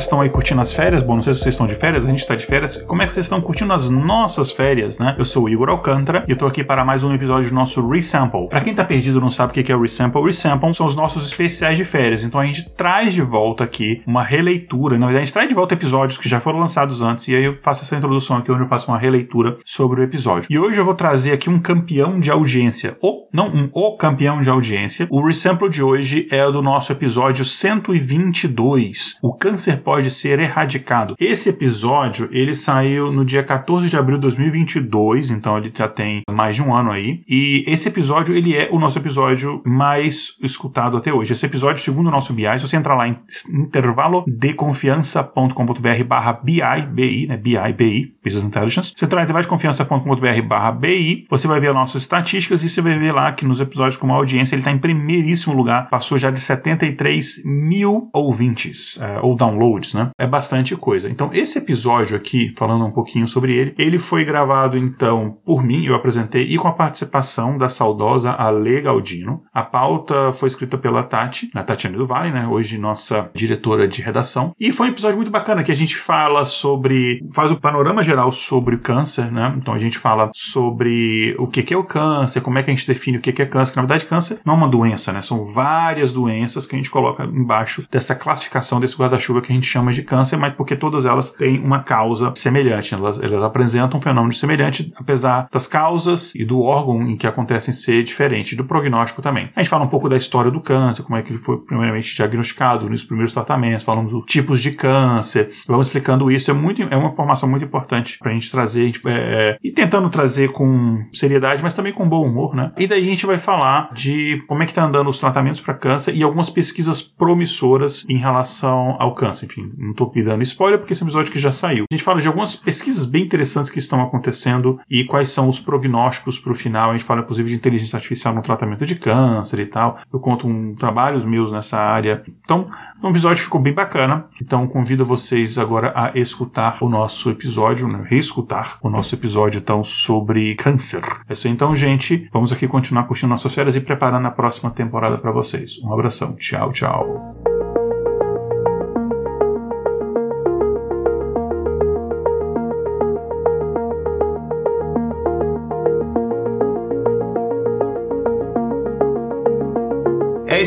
Vocês estão aí curtindo as férias? Bom, não sei se vocês estão de férias, a gente está de férias. Como é que vocês estão curtindo as nossas férias, né? Eu sou o Igor Alcântara e eu tô aqui para mais um episódio do nosso Resample. Para quem tá perdido e não sabe o que é o Resample, Resample são os nossos especiais de férias. Então a gente traz de volta aqui uma releitura. Na verdade, a gente traz de volta episódios que já foram lançados antes e aí eu faço essa introdução aqui onde eu faço uma releitura sobre o episódio. E hoje eu vou trazer aqui um campeão de audiência. Ou, não, um o campeão de audiência. O Resample de hoje é do nosso episódio 122. O câncer pode ser erradicado. Esse episódio, ele saiu no dia 14 de abril de 2022, então ele já tem mais de um ano aí. E esse episódio, ele é o nosso episódio mais escutado até hoje. Esse episódio, segundo o nosso BI, se você entrar lá em intervalodeconfiança.com.br barra BI, BI, né, BI, BI, Business Intelligence. Você entrar em intervalodeconfiança.com.br barra BI, você vai ver as nossas estatísticas e você vai ver lá que nos episódios com uma audiência ele está em primeiríssimo lugar, passou já de 73 mil ouvintes, uh, ou downloads, né? É bastante coisa. Então, esse episódio aqui, falando um pouquinho sobre ele, ele foi gravado então por mim, eu apresentei, e com a participação da saudosa Ale Galdino. A pauta foi escrita pela Tati, a Tatiana do Vale, né? Hoje nossa diretora de redação. E foi um episódio muito bacana que a gente fala sobre, faz o panorama geral sobre o câncer, né? Então a gente fala sobre o que é o câncer, como é que a gente define o que é câncer. Na verdade, câncer não é uma doença, né? São várias doenças que a gente coloca embaixo dessa classificação desse guarda-chuva chuva que a gente chama de câncer, mas porque todas elas têm uma causa semelhante. Elas, elas apresentam um fenômeno semelhante, apesar das causas e do órgão em que acontecem ser diferente, do prognóstico também. A gente fala um pouco da história do câncer, como é que ele foi primeiramente diagnosticado nos primeiros tratamentos, falamos dos tipos de câncer, vamos explicando isso. É, muito, é uma informação muito importante para a gente trazer, é, é, e tentando trazer com seriedade, mas também com bom humor, né? E daí a gente vai falar de como é que está andando os tratamentos para câncer e algumas pesquisas promissoras em relação ao câncer. Enfim, não estou aqui dando spoiler porque esse episódio que já saiu. A gente fala de algumas pesquisas bem interessantes que estão acontecendo e quais são os prognósticos para o final. A gente fala inclusive de inteligência artificial no tratamento de câncer e tal. Eu conto um trabalhos meus nessa área. Então, o episódio ficou bem bacana. Então, convido vocês agora a escutar o nosso episódio, né? reescutar o nosso episódio então sobre câncer. É isso então, gente. Vamos aqui continuar curtindo nossas férias e preparando a próxima temporada para vocês. Um abração. Tchau, tchau.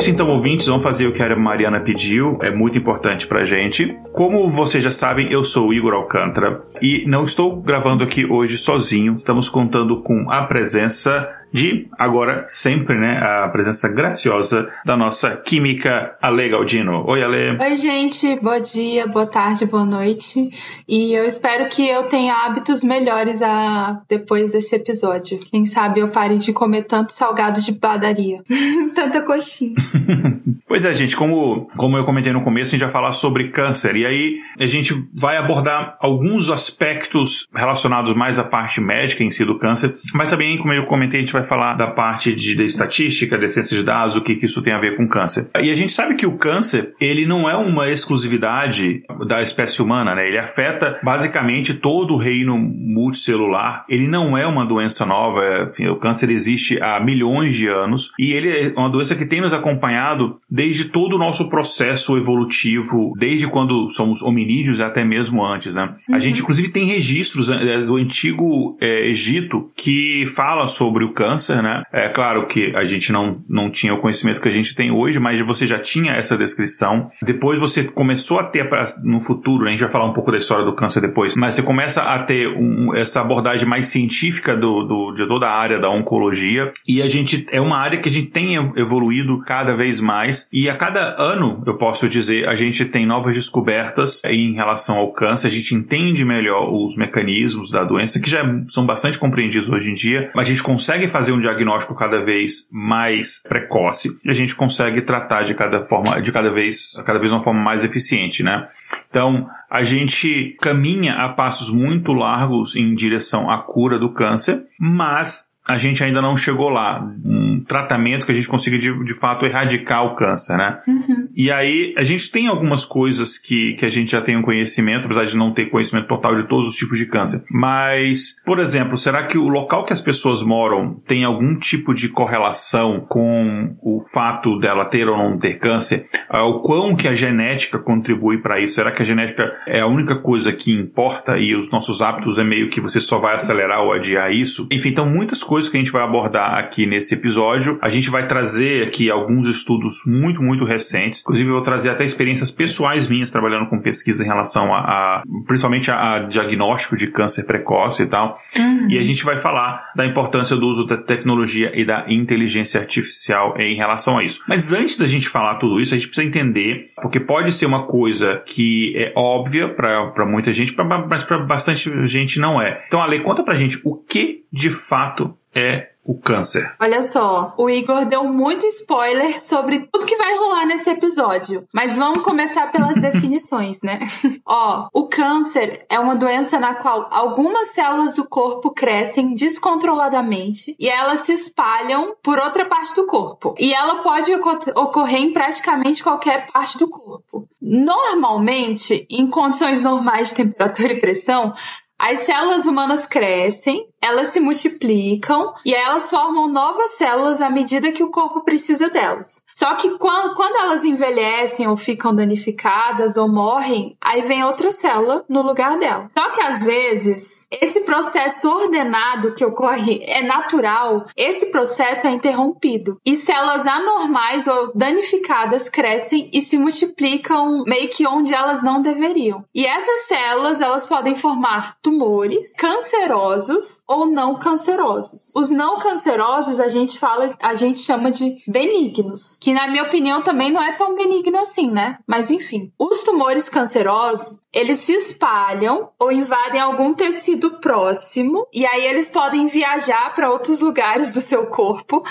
Isso então, ouvintes. Vamos fazer o que a Mariana pediu. É muito importante pra gente. Como vocês já sabem, eu sou o Igor Alcântara e não estou gravando aqui hoje sozinho. Estamos contando com a presença de, agora, sempre, né, a presença graciosa da nossa química Ale Galdino. Oi, Ale. Oi, gente. Bom dia, boa tarde, boa noite. E eu espero que eu tenha hábitos melhores a... depois desse episódio. Quem sabe eu pare de comer tanto salgado de padaria. Tanta coxinha. pois é, gente, como, como eu comentei no começo, a gente vai falar sobre câncer. E aí a gente vai abordar alguns aspectos relacionados mais à parte médica em si do câncer, mas também, como eu comentei, a gente vai falar da parte de, de estatística, de ciência de dados, o que, que isso tem a ver com câncer. E a gente sabe que o câncer, ele não é uma exclusividade da espécie humana, né? Ele afeta basicamente todo o reino multicelular. Ele não é uma doença nova, enfim, o câncer existe há milhões de anos e ele é uma doença que tem nos acompanhado desde todo o nosso processo evolutivo, desde quando somos hominídeos até mesmo antes, né? Uhum. A gente, inclusive, tem registros né, do antigo é, Egito que fala sobre o câncer câncer, né? É claro que a gente não, não tinha o conhecimento que a gente tem hoje, mas você já tinha essa descrição. Depois você começou a ter, no futuro, a gente vai falar um pouco da história do câncer depois, mas você começa a ter um, essa abordagem mais científica do, do, de toda a área da oncologia e a gente é uma área que a gente tem evoluído cada vez mais e a cada ano, eu posso dizer, a gente tem novas descobertas em relação ao câncer, a gente entende melhor os mecanismos da doença que já são bastante compreendidos hoje em dia, mas a gente consegue fazer um diagnóstico cada vez mais precoce e a gente consegue tratar de cada forma, de cada vez, cada vez uma forma mais eficiente, né? Então, a gente caminha a passos muito largos em direção à cura do câncer, mas a gente ainda não chegou lá. Um tratamento que a gente consiga de, de fato erradicar o câncer, né? Uhum. E aí a gente tem algumas coisas que, que a gente já tem um conhecimento, apesar de não ter conhecimento total de todos os tipos de câncer. Mas, por exemplo, será que o local que as pessoas moram tem algum tipo de correlação com o fato dela ter ou não ter câncer? Ah, o quão que a genética contribui para isso? Será que a genética é a única coisa que importa e os nossos hábitos é meio que você só vai acelerar ou adiar isso? Enfim, então muitas coisas coisas que a gente vai abordar aqui nesse episódio. A gente vai trazer aqui alguns estudos muito, muito recentes. Inclusive, eu vou trazer até experiências pessoais minhas trabalhando com pesquisa em relação a, a principalmente a, a, diagnóstico de câncer precoce e tal. Uhum. E a gente vai falar da importância do uso da tecnologia e da inteligência artificial em relação a isso. Mas antes da gente falar tudo isso, a gente precisa entender, porque pode ser uma coisa que é óbvia para muita gente, pra, mas para bastante gente não é. Então, Ale, conta pra gente o que de fato é o câncer. Olha só, o Igor deu muito spoiler sobre tudo que vai rolar nesse episódio. Mas vamos começar pelas definições, né? Ó, o câncer é uma doença na qual algumas células do corpo crescem descontroladamente e elas se espalham por outra parte do corpo. E ela pode ocorrer em praticamente qualquer parte do corpo. Normalmente, em condições normais de temperatura e pressão, as células humanas crescem, elas se multiplicam e elas formam novas células à medida que o corpo precisa delas. Só que quando, quando elas envelhecem ou ficam danificadas ou morrem, aí vem outra célula no lugar dela. Só que às vezes, esse processo ordenado que ocorre é natural, esse processo é interrompido e células anormais ou danificadas crescem e se multiplicam meio que onde elas não deveriam. E essas células, elas podem formar tumores cancerosos ou não cancerosos. Os não cancerosos a gente fala, a gente chama de benignos, que na minha opinião também não é tão benigno assim, né? Mas enfim, os tumores cancerosos, eles se espalham ou invadem algum tecido próximo e aí eles podem viajar para outros lugares do seu corpo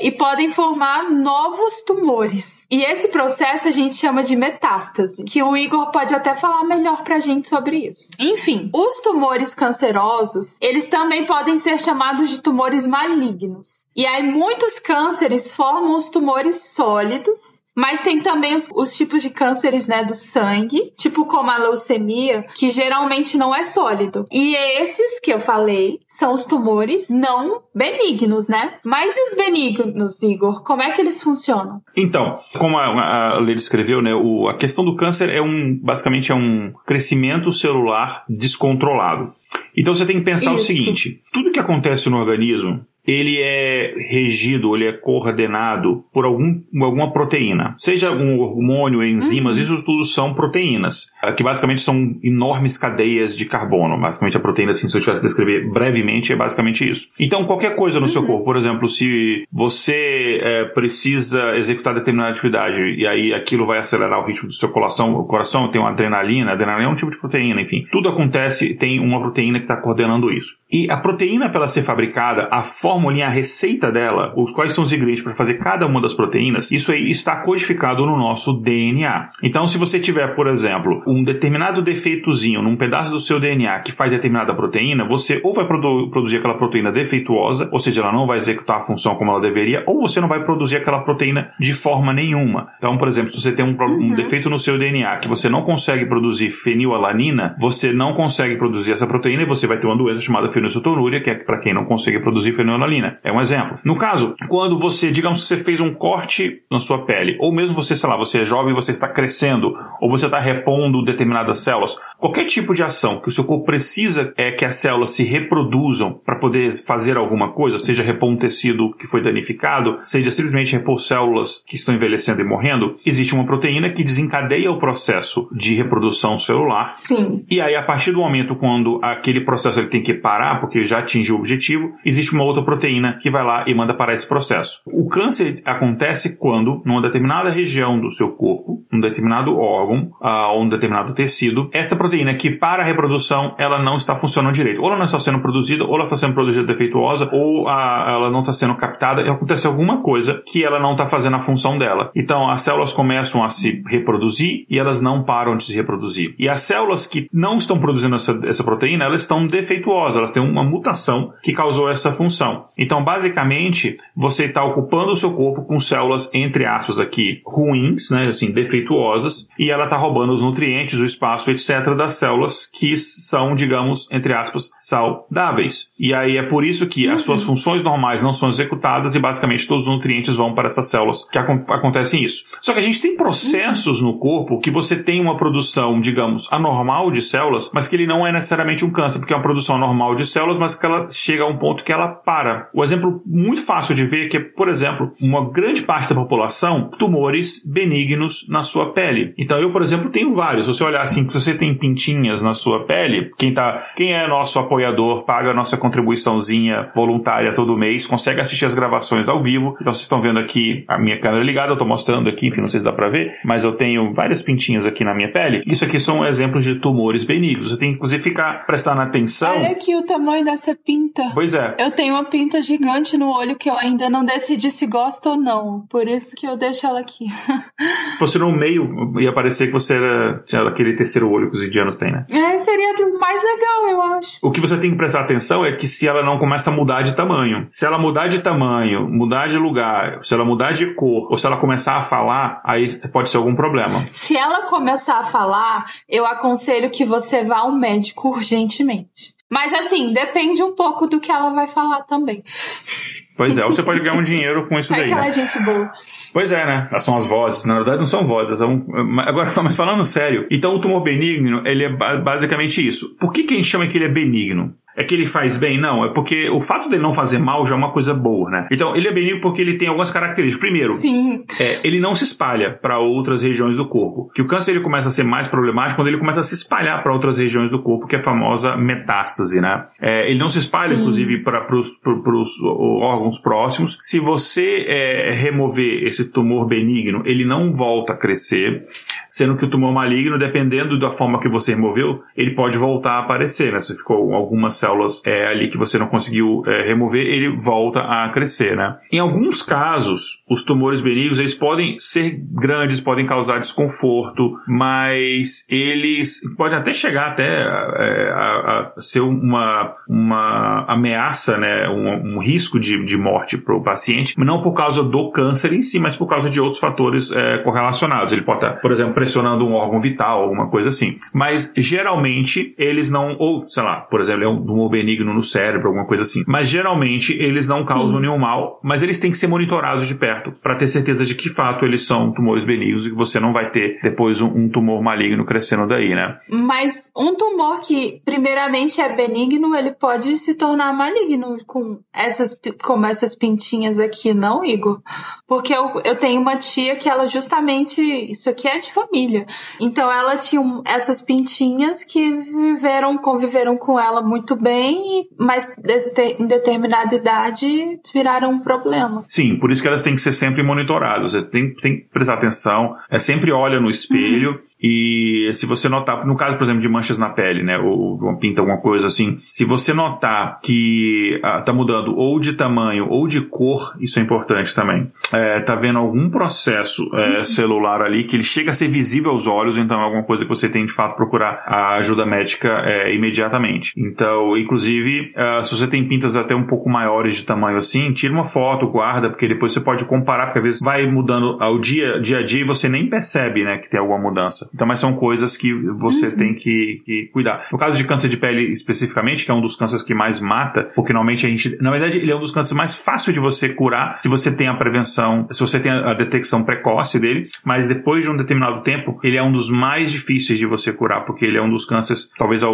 e podem formar novos tumores. E esse processo a gente chama de metástase, que o Igor pode até falar melhor pra gente sobre isso. Enfim, os tumores cancerosos, eles também podem ser chamados de tumores malignos. E aí muitos cânceres formam os tumores sólidos mas tem também os, os, tipos de cânceres, né, do sangue, tipo como a leucemia, que geralmente não é sólido. E esses que eu falei são os tumores não benignos, né? Mas e os benignos, Igor? Como é que eles funcionam? Então, como a, a Lê descreveu, né, o, a questão do câncer é um, basicamente é um crescimento celular descontrolado. Então você tem que pensar Isso. o seguinte: tudo que acontece no organismo ele é regido, ele é coordenado por algum, alguma proteína. Seja um hormônio, enzimas, uhum. isso tudo são proteínas, ah, que basicamente são enormes cadeias de carbono. Basicamente a proteína, assim, se eu tivesse que descrever brevemente, é basicamente isso. Então, qualquer coisa no uhum. seu corpo, por exemplo, se você é, precisa executar determinada atividade e aí aquilo vai acelerar o ritmo do seu coração, o coração tem uma adrenalina, a adrenalina é um tipo de proteína, enfim. Tudo acontece, tem uma proteína que está coordenando isso. E a proteína, para ela ser fabricada, a fórmula, a receita dela, os quais são os ingredientes para fazer cada uma das proteínas, isso aí está codificado no nosso DNA. Então, se você tiver, por exemplo, um determinado defeitozinho num pedaço do seu DNA que faz determinada proteína, você ou vai produ produzir aquela proteína defeituosa, ou seja, ela não vai executar a função como ela deveria, ou você não vai produzir aquela proteína de forma nenhuma. Então, por exemplo, se você tem um, uhum. um defeito no seu DNA que você não consegue produzir fenilalanina, você não consegue produzir essa proteína e você vai ter uma doença chamada fenilcetonúria, que é para quem não consegue produzir fenilalanina. É um exemplo. No caso, quando você, digamos, você fez um corte na sua pele, ou mesmo você, sei lá, você é jovem, você está crescendo, ou você está repondo determinadas células, qualquer tipo de ação que o seu corpo precisa é que as células se reproduzam para poder fazer alguma coisa, seja repor um tecido que foi danificado, seja simplesmente repor células que estão envelhecendo e morrendo, existe uma proteína que desencadeia o processo de reprodução celular. Sim. E aí, a partir do momento quando aquele processo ele tem que parar, porque já atingiu o objetivo, existe uma outra proteína que vai lá e manda parar esse processo. O câncer acontece quando, numa determinada região do seu corpo, um determinado órgão uh, ou um determinado tecido, essa proteína que para a reprodução ela não está funcionando direito. Ou ela não está sendo produzida, ou ela está sendo produzida defeituosa, ou a, ela não está sendo captada, e acontece alguma coisa que ela não está fazendo a função dela. Então as células começam a se reproduzir e elas não param de se reproduzir. E as células que não estão produzindo essa, essa proteína, elas estão defeituosas, elas têm uma mutação que causou essa função. Então, basicamente, você está ocupando o seu corpo com células, entre aspas, aqui, ruins, né, assim, defeituosas, e ela está roubando os nutrientes, o espaço, etc., das células que são, digamos, entre aspas, saudáveis. E aí é por isso que as suas uhum. funções normais não são executadas e basicamente todos os nutrientes vão para essas células que ac acontecem isso. Só que a gente tem processos no corpo que você tem uma produção, digamos, anormal de células, mas que ele não é necessariamente um câncer, porque é uma produção normal de células, mas que ela chega a um ponto que ela para. O exemplo muito fácil de ver é que por exemplo, uma grande parte da população tumores benignos na sua pele. Então eu, por exemplo, tenho vários. Se você olhar assim, se você tem pintinhas na sua pele, quem tá, quem é nosso apoiador, paga a nossa contribuiçãozinha voluntária todo mês, consegue assistir as gravações ao vivo. Então vocês estão vendo aqui a minha câmera ligada, eu tô mostrando aqui, enfim, não sei se dá para ver, mas eu tenho várias pintinhas aqui na minha pele. Isso aqui são exemplos de tumores benignos. Você tem que inclusive ficar prestando atenção. Olha aqui o tamanho dessa pinta. Pois é. Eu tenho uma pinta gigante no olho que eu ainda não decidi se gosto ou não. Por isso que eu deixo ela aqui. Você no meio ia parecer que você era tinha aquele terceiro olho que os indianos têm, né? É, seria mais legal, eu acho. O que você tem que prestar atenção é que se ela não começa a mudar de tamanho. Se ela mudar de tamanho, mudar de lugar, se ela mudar de cor, ou se ela começar a falar, aí pode ser algum problema. Se ela começar a falar, eu aconselho que você vá ao médico urgentemente. Mas assim, depende um pouco do que ela vai falar também. Pois é, ou você pode ganhar um dinheiro com isso daí. Aquela né? gente boa. Pois é, né? São as vozes. Na verdade, não são vozes. São... Agora, mas falando sério, então o tumor benigno, ele é basicamente isso. Por que, que a gente chama que ele é benigno? É que ele faz bem? Não, é porque o fato dele não fazer mal já é uma coisa boa, né? Então, ele é benigno porque ele tem algumas características. Primeiro, é, ele não se espalha para outras regiões do corpo. Que o câncer ele começa a ser mais problemático quando ele começa a se espalhar para outras regiões do corpo, que é a famosa metástase, né? É, ele não se espalha, Sim. inclusive, para os órgãos próximos. Se você é, remover esse tumor benigno, ele não volta a crescer, sendo que o tumor maligno, dependendo da forma que você removeu, ele pode voltar a aparecer, né? Se ficou algumas células é, ali que você não conseguiu é, remover, ele volta a crescer, né? Em alguns casos, os tumores benignos, eles podem ser grandes, podem causar desconforto, mas eles podem até chegar até é, a, a, ser uma, uma ameaça, né? Um, um risco de, de morte para o paciente, não por causa do câncer em si, mas por causa de outros fatores é, correlacionados. Ele pode estar, por exemplo, pressionando um órgão vital, alguma coisa assim. Mas geralmente eles não, ou sei lá, por exemplo, é um tumor benigno no cérebro, alguma coisa assim. Mas geralmente eles não causam Sim. nenhum mal, mas eles têm que ser monitorados de perto para ter certeza de que fato eles são tumores benignos e que você não vai ter depois um, um, tumor maligno crescendo daí, né? Mas um tumor que primeiramente é benigno, ele pode se tornar maligno com essas como essas pintinhas aqui, não, Igor? Porque eu, eu tenho uma tia que ela justamente isso aqui é de família. Então ela tinha essas pintinhas que viveram, conviveram com ela muito bem, mas de, em determinada idade viraram um problema. Sim, por isso que elas têm que ser sempre monitoradas. Tem, tem que prestar atenção, é sempre olha no espelho. Uhum. E se você notar, no caso, por exemplo, de manchas na pele, né, ou de uma pinta, alguma coisa assim, se você notar que ah, tá mudando ou de tamanho ou de cor, isso é importante também. É, tá vendo algum processo é, uhum. celular ali que ele chega a ser visível aos olhos, então é alguma coisa que você tem de fato procurar a ajuda médica é, imediatamente. Então, inclusive, uh, se você tem pintas até um pouco maiores de tamanho assim, tira uma foto, guarda, porque depois você pode comparar, porque às vezes vai mudando ao dia, dia a dia e você nem percebe, né, que tem alguma mudança. Então, mas são coisas que você uhum. tem que, que, cuidar. No caso de câncer de pele especificamente, que é um dos cânceres que mais mata, porque normalmente a gente, na verdade, ele é um dos cânceres mais fáceis de você curar se você tem a prevenção, se você tem a detecção precoce dele, mas depois de um determinado tempo, ele é um dos mais difíceis de você curar, porque ele é um dos cânceres, talvez uh,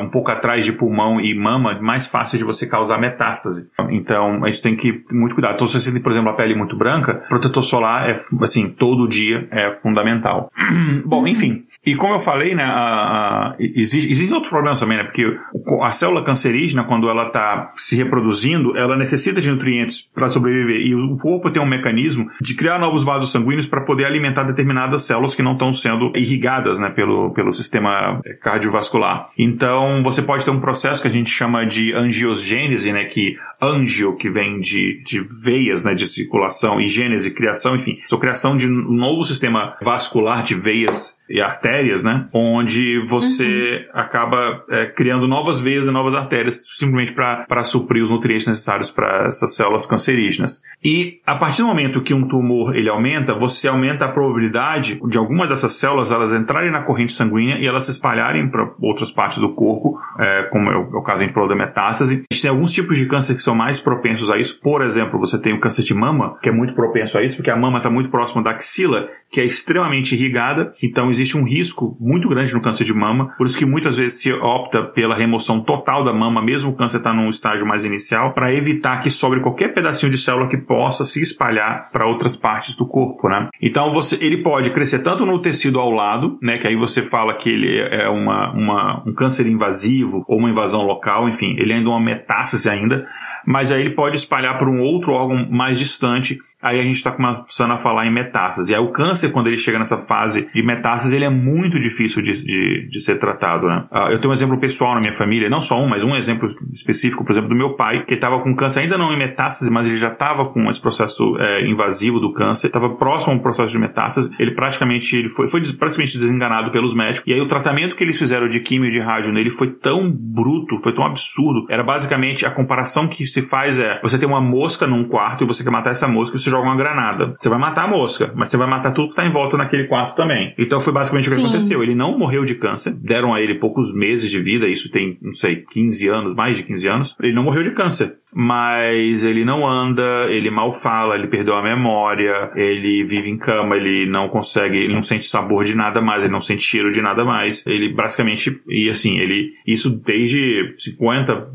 um pouco atrás de pulmão e mama, mais fácil de você causar metástase. Então, a gente tem que muito cuidado. Então, se você tem, por exemplo, a pele muito branca, protetor solar é, assim, todo dia é fundamental. Bom, enfim. E como eu falei, né, a, a, existe, existem outros problemas também, né? Porque a célula cancerígena, quando ela está se reproduzindo, ela necessita de nutrientes para sobreviver. E o corpo tem um mecanismo de criar novos vasos sanguíneos para poder alimentar determinadas células que não estão sendo irrigadas, né, pelo, pelo sistema cardiovascular. Então, você pode ter um processo que a gente chama de angiogênese, né, que angio, que vem de, de veias, né, de circulação, e gênese, criação, enfim, sua criação de um novo sistema vascular de veias e artérias, né? Onde você uhum. acaba é, criando novas veias e novas artérias simplesmente para suprir os nutrientes necessários para essas células cancerígenas. E a partir do momento que um tumor ele aumenta, você aumenta a probabilidade de algumas dessas células elas entrarem na corrente sanguínea e elas se espalharem para outras partes do corpo, é, como é o, é caso a gente falou da metástase. A gente tem alguns tipos de câncer que são mais propensos a isso. Por exemplo, você tem o câncer de mama, que é muito propenso a isso, porque a mama está muito próxima da axila, que é extremamente irrigada. Então existe um risco muito grande no câncer de mama, por isso que muitas vezes se opta pela remoção total da mama, mesmo o câncer está num estágio mais inicial, para evitar que sobre qualquer pedacinho de célula que possa se espalhar para outras partes do corpo, né? Então você, ele pode crescer tanto no tecido ao lado, né? Que aí você fala que ele é uma, uma um câncer invasivo ou uma invasão local, enfim, ele é ainda uma metástase ainda, mas aí ele pode espalhar para um outro órgão mais distante aí a gente está começando a falar em metástase. E aí o câncer, quando ele chega nessa fase de metástase, ele é muito difícil de, de, de ser tratado, né? Uh, eu tenho um exemplo pessoal na minha família, não só um, mas um exemplo específico, por exemplo, do meu pai, que estava com câncer ainda não em metástase, mas ele já estava com esse processo é, invasivo do câncer, estava próximo a um processo de metástase, ele praticamente ele foi, foi praticamente desenganado pelos médicos, e aí o tratamento que eles fizeram de químio e de rádio nele foi tão bruto, foi tão absurdo, era basicamente a comparação que se faz é, você tem uma mosca num quarto e você quer matar essa mosca, você joga uma granada. Você vai matar a mosca, mas você vai matar tudo que tá em volta naquele quarto também. Então foi basicamente o que Sim. aconteceu. Ele não morreu de câncer, deram a ele poucos meses de vida, isso tem, não sei, 15 anos, mais de 15 anos. Ele não morreu de câncer mas ele não anda, ele mal fala, ele perdeu a memória, ele vive em cama, ele não consegue, ele não sente sabor de nada mais, ele não sente cheiro de nada mais. Ele basicamente, e assim, ele, isso desde 50,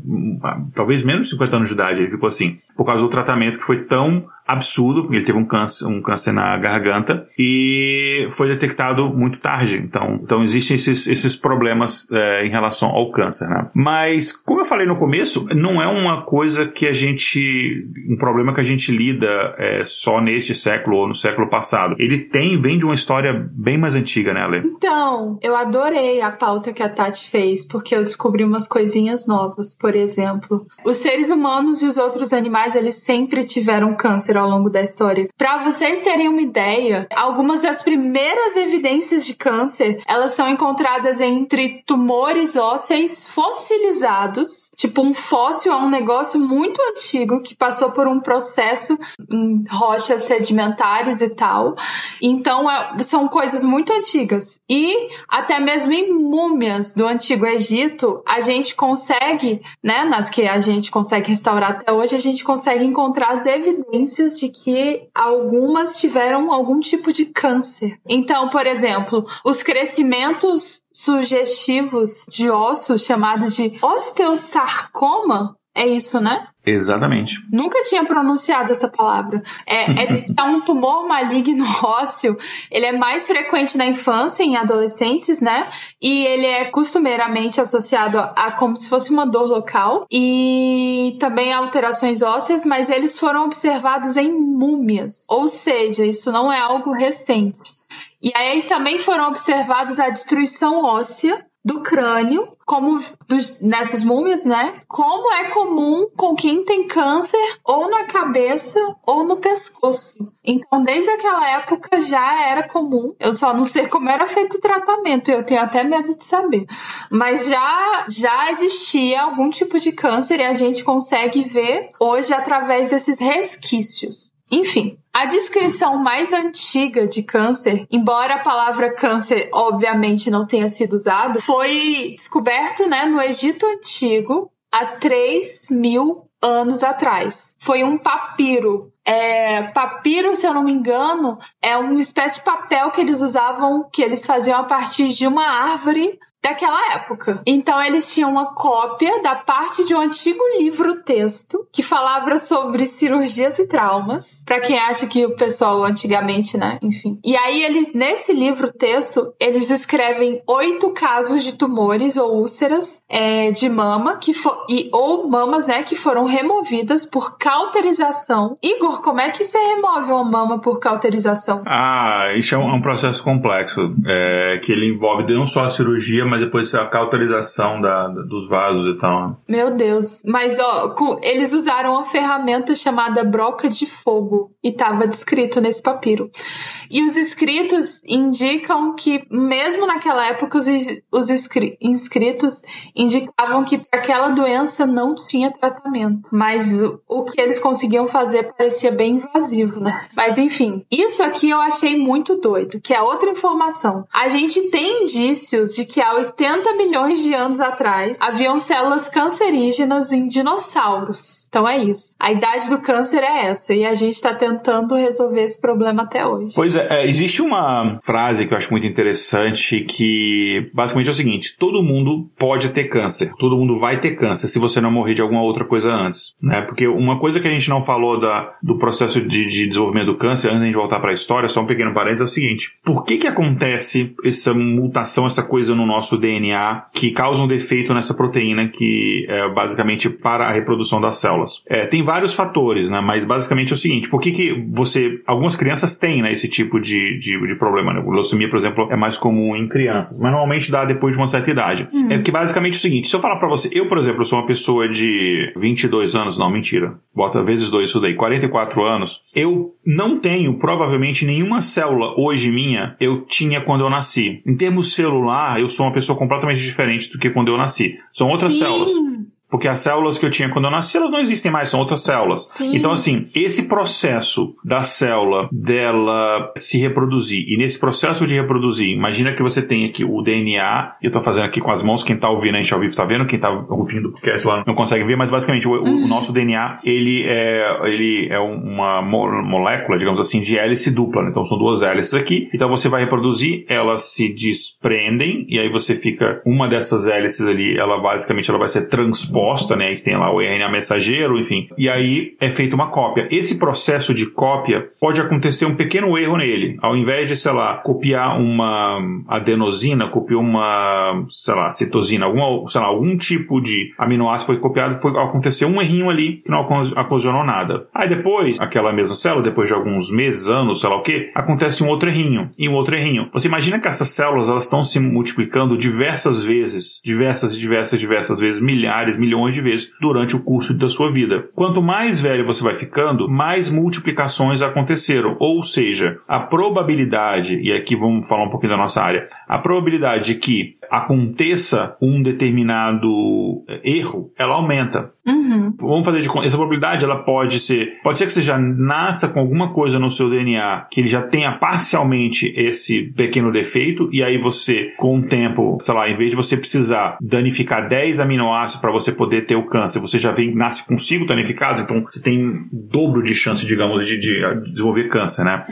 talvez menos de 50 anos de idade, ele ficou assim, por causa do tratamento que foi tão absurdo, ele teve um câncer, um câncer na garganta e foi detectado muito tarde. Então, então existem esses, esses problemas é, em relação ao câncer, né? Mas, como eu falei no começo, não é uma coisa que a gente, um problema que a gente lida é, só neste século ou no século passado. Ele tem, vem de uma história bem mais antiga, né, Ale? Então, eu adorei a pauta que a Tati fez, porque eu descobri umas coisinhas novas. Por exemplo, os seres humanos e os outros animais, eles sempre tiveram câncer ao longo da história. Para vocês terem uma ideia, algumas das primeiras evidências de câncer, elas são encontradas entre tumores ósseos fossilizados, tipo um fóssil é um negócio muito antigo que passou por um processo em rochas sedimentares e tal. Então, é, são coisas muito antigas. E até mesmo em múmias do Antigo Egito, a gente consegue, né, nas que a gente consegue restaurar até hoje, a gente consegue encontrar as evidências de que algumas tiveram algum tipo de câncer. Então, por exemplo, os crescimentos sugestivos de ossos, chamado de osteosarcoma, é isso, né? Exatamente. Nunca tinha pronunciado essa palavra. É, é, é, um tumor maligno ósseo. Ele é mais frequente na infância, em adolescentes, né? E ele é costumeiramente associado a, a como se fosse uma dor local e também alterações ósseas, mas eles foram observados em múmias. Ou seja, isso não é algo recente. E aí também foram observados a destruição óssea do crânio, como dos, nessas múmias, né? Como é comum com quem tem câncer ou na cabeça ou no pescoço. Então, desde aquela época já era comum. Eu só não sei como era feito o tratamento, eu tenho até medo de saber. Mas já já existia algum tipo de câncer e a gente consegue ver hoje através desses resquícios. Enfim, a descrição mais antiga de câncer, embora a palavra câncer obviamente não tenha sido usada, foi descoberto né, no Egito Antigo há 3 mil anos atrás. Foi um papiro. É, papiro, se eu não me engano, é uma espécie de papel que eles usavam, que eles faziam a partir de uma árvore daquela época. Então eles tinham uma cópia da parte de um antigo livro-texto que falava sobre cirurgias e traumas. Para quem acha que o pessoal antigamente, né? Enfim. E aí eles nesse livro-texto eles escrevem oito casos de tumores ou úlceras é, de mama que for, e ou mamas, né, que foram removidas por cauterização. Igor, como é que você remove uma mama por cauterização? Ah, isso é um, é um processo complexo, é, que ele envolve não só a cirurgia, mas depois a cauterização da, dos vasos e tal. Meu Deus, mas ó, eles usaram uma ferramenta chamada broca de fogo e estava descrito nesse papiro. E os escritos indicam que, mesmo naquela época, os, os inscritos indicavam que aquela doença não tinha tratamento. Mas o que eles conseguiam fazer parecia bem invasivo, né? Mas enfim, isso aqui eu achei muito doido, que é outra informação. A gente tem indícios de que há 80 milhões de anos atrás haviam células cancerígenas em dinossauros. Então é isso. A idade do câncer é essa e a gente está tentando resolver esse problema até hoje. Pois é, é, existe uma frase que eu acho muito interessante que basicamente é o seguinte: todo mundo pode ter câncer, todo mundo vai ter câncer se você não morrer de alguma outra coisa antes, né? Porque uma coisa que a gente não falou da, do processo de, de desenvolvimento do câncer, antes de voltar para a história, só um pequeno parênteses, é o seguinte: por que que acontece essa mutação, essa coisa no nosso DNA que causa um defeito nessa proteína que é basicamente para a reprodução das células? É, tem vários fatores, né? Mas basicamente é o seguinte: por que que você, algumas crianças têm, né, esse tipo de, de, de problema, né? Leucemia, por exemplo, é mais comum em crianças, mas normalmente dá depois de uma certa idade. Uhum. É porque basicamente é o seguinte: se eu falar para você, eu, por exemplo, sou uma pessoa de 22 anos, não, mentira, bota vezes dois isso daí, 44 anos, eu não tenho provavelmente nenhuma célula hoje minha eu tinha quando eu nasci. Em termos celular, eu sou uma pessoa completamente diferente do que quando eu nasci. São outras Sim. células. Porque as células que eu tinha quando eu nasci, elas não existem mais, são outras células. Sim. Então, assim, esse processo da célula dela se reproduzir, e nesse processo de reproduzir, imagina que você tem aqui o DNA, eu tô fazendo aqui com as mãos, quem tá ouvindo a gente ao vivo tá vendo, quem tá ouvindo o podcast lá não consegue ver, mas basicamente o, uhum. o nosso DNA, ele é, ele é uma molécula, digamos assim, de hélice dupla, né? Então são duas hélices aqui, então você vai reproduzir, elas se desprendem, e aí você fica, uma dessas hélices ali, ela basicamente ela vai ser transposta resposta, né? Que tem lá o RNA mensageiro, enfim. E aí é feita uma cópia. Esse processo de cópia pode acontecer um pequeno erro nele. Ao invés de, sei lá, copiar uma adenosina, copiou uma, sei lá, citosina, alguma, sei lá, algum tipo de aminoácido foi copiado, foi aconteceu um errinho ali que não ocasionou nada. Aí depois, aquela mesma célula, depois de alguns meses, anos, sei lá o que, acontece um outro errinho e um outro errinho. Você imagina que essas células elas estão se multiplicando diversas vezes, diversas e diversas, diversas vezes, milhares, milhões milhões de vezes durante o curso da sua vida. Quanto mais velho você vai ficando, mais multiplicações aconteceram. Ou seja, a probabilidade, e aqui vamos falar um pouquinho da nossa área, a probabilidade de que aconteça um determinado eh, erro, ela aumenta. Uhum. Vamos fazer de conta. Essa probabilidade ela pode ser. Pode ser que você já nasça com alguma coisa no seu DNA que ele já tenha parcialmente esse pequeno defeito, e aí você, com o tempo, sei lá, em vez de você precisar danificar 10 aminoácidos para você poder ter o câncer, você já vem, nasce com 5 danificados, então você tem dobro de chance, digamos, de, de desenvolver câncer, né?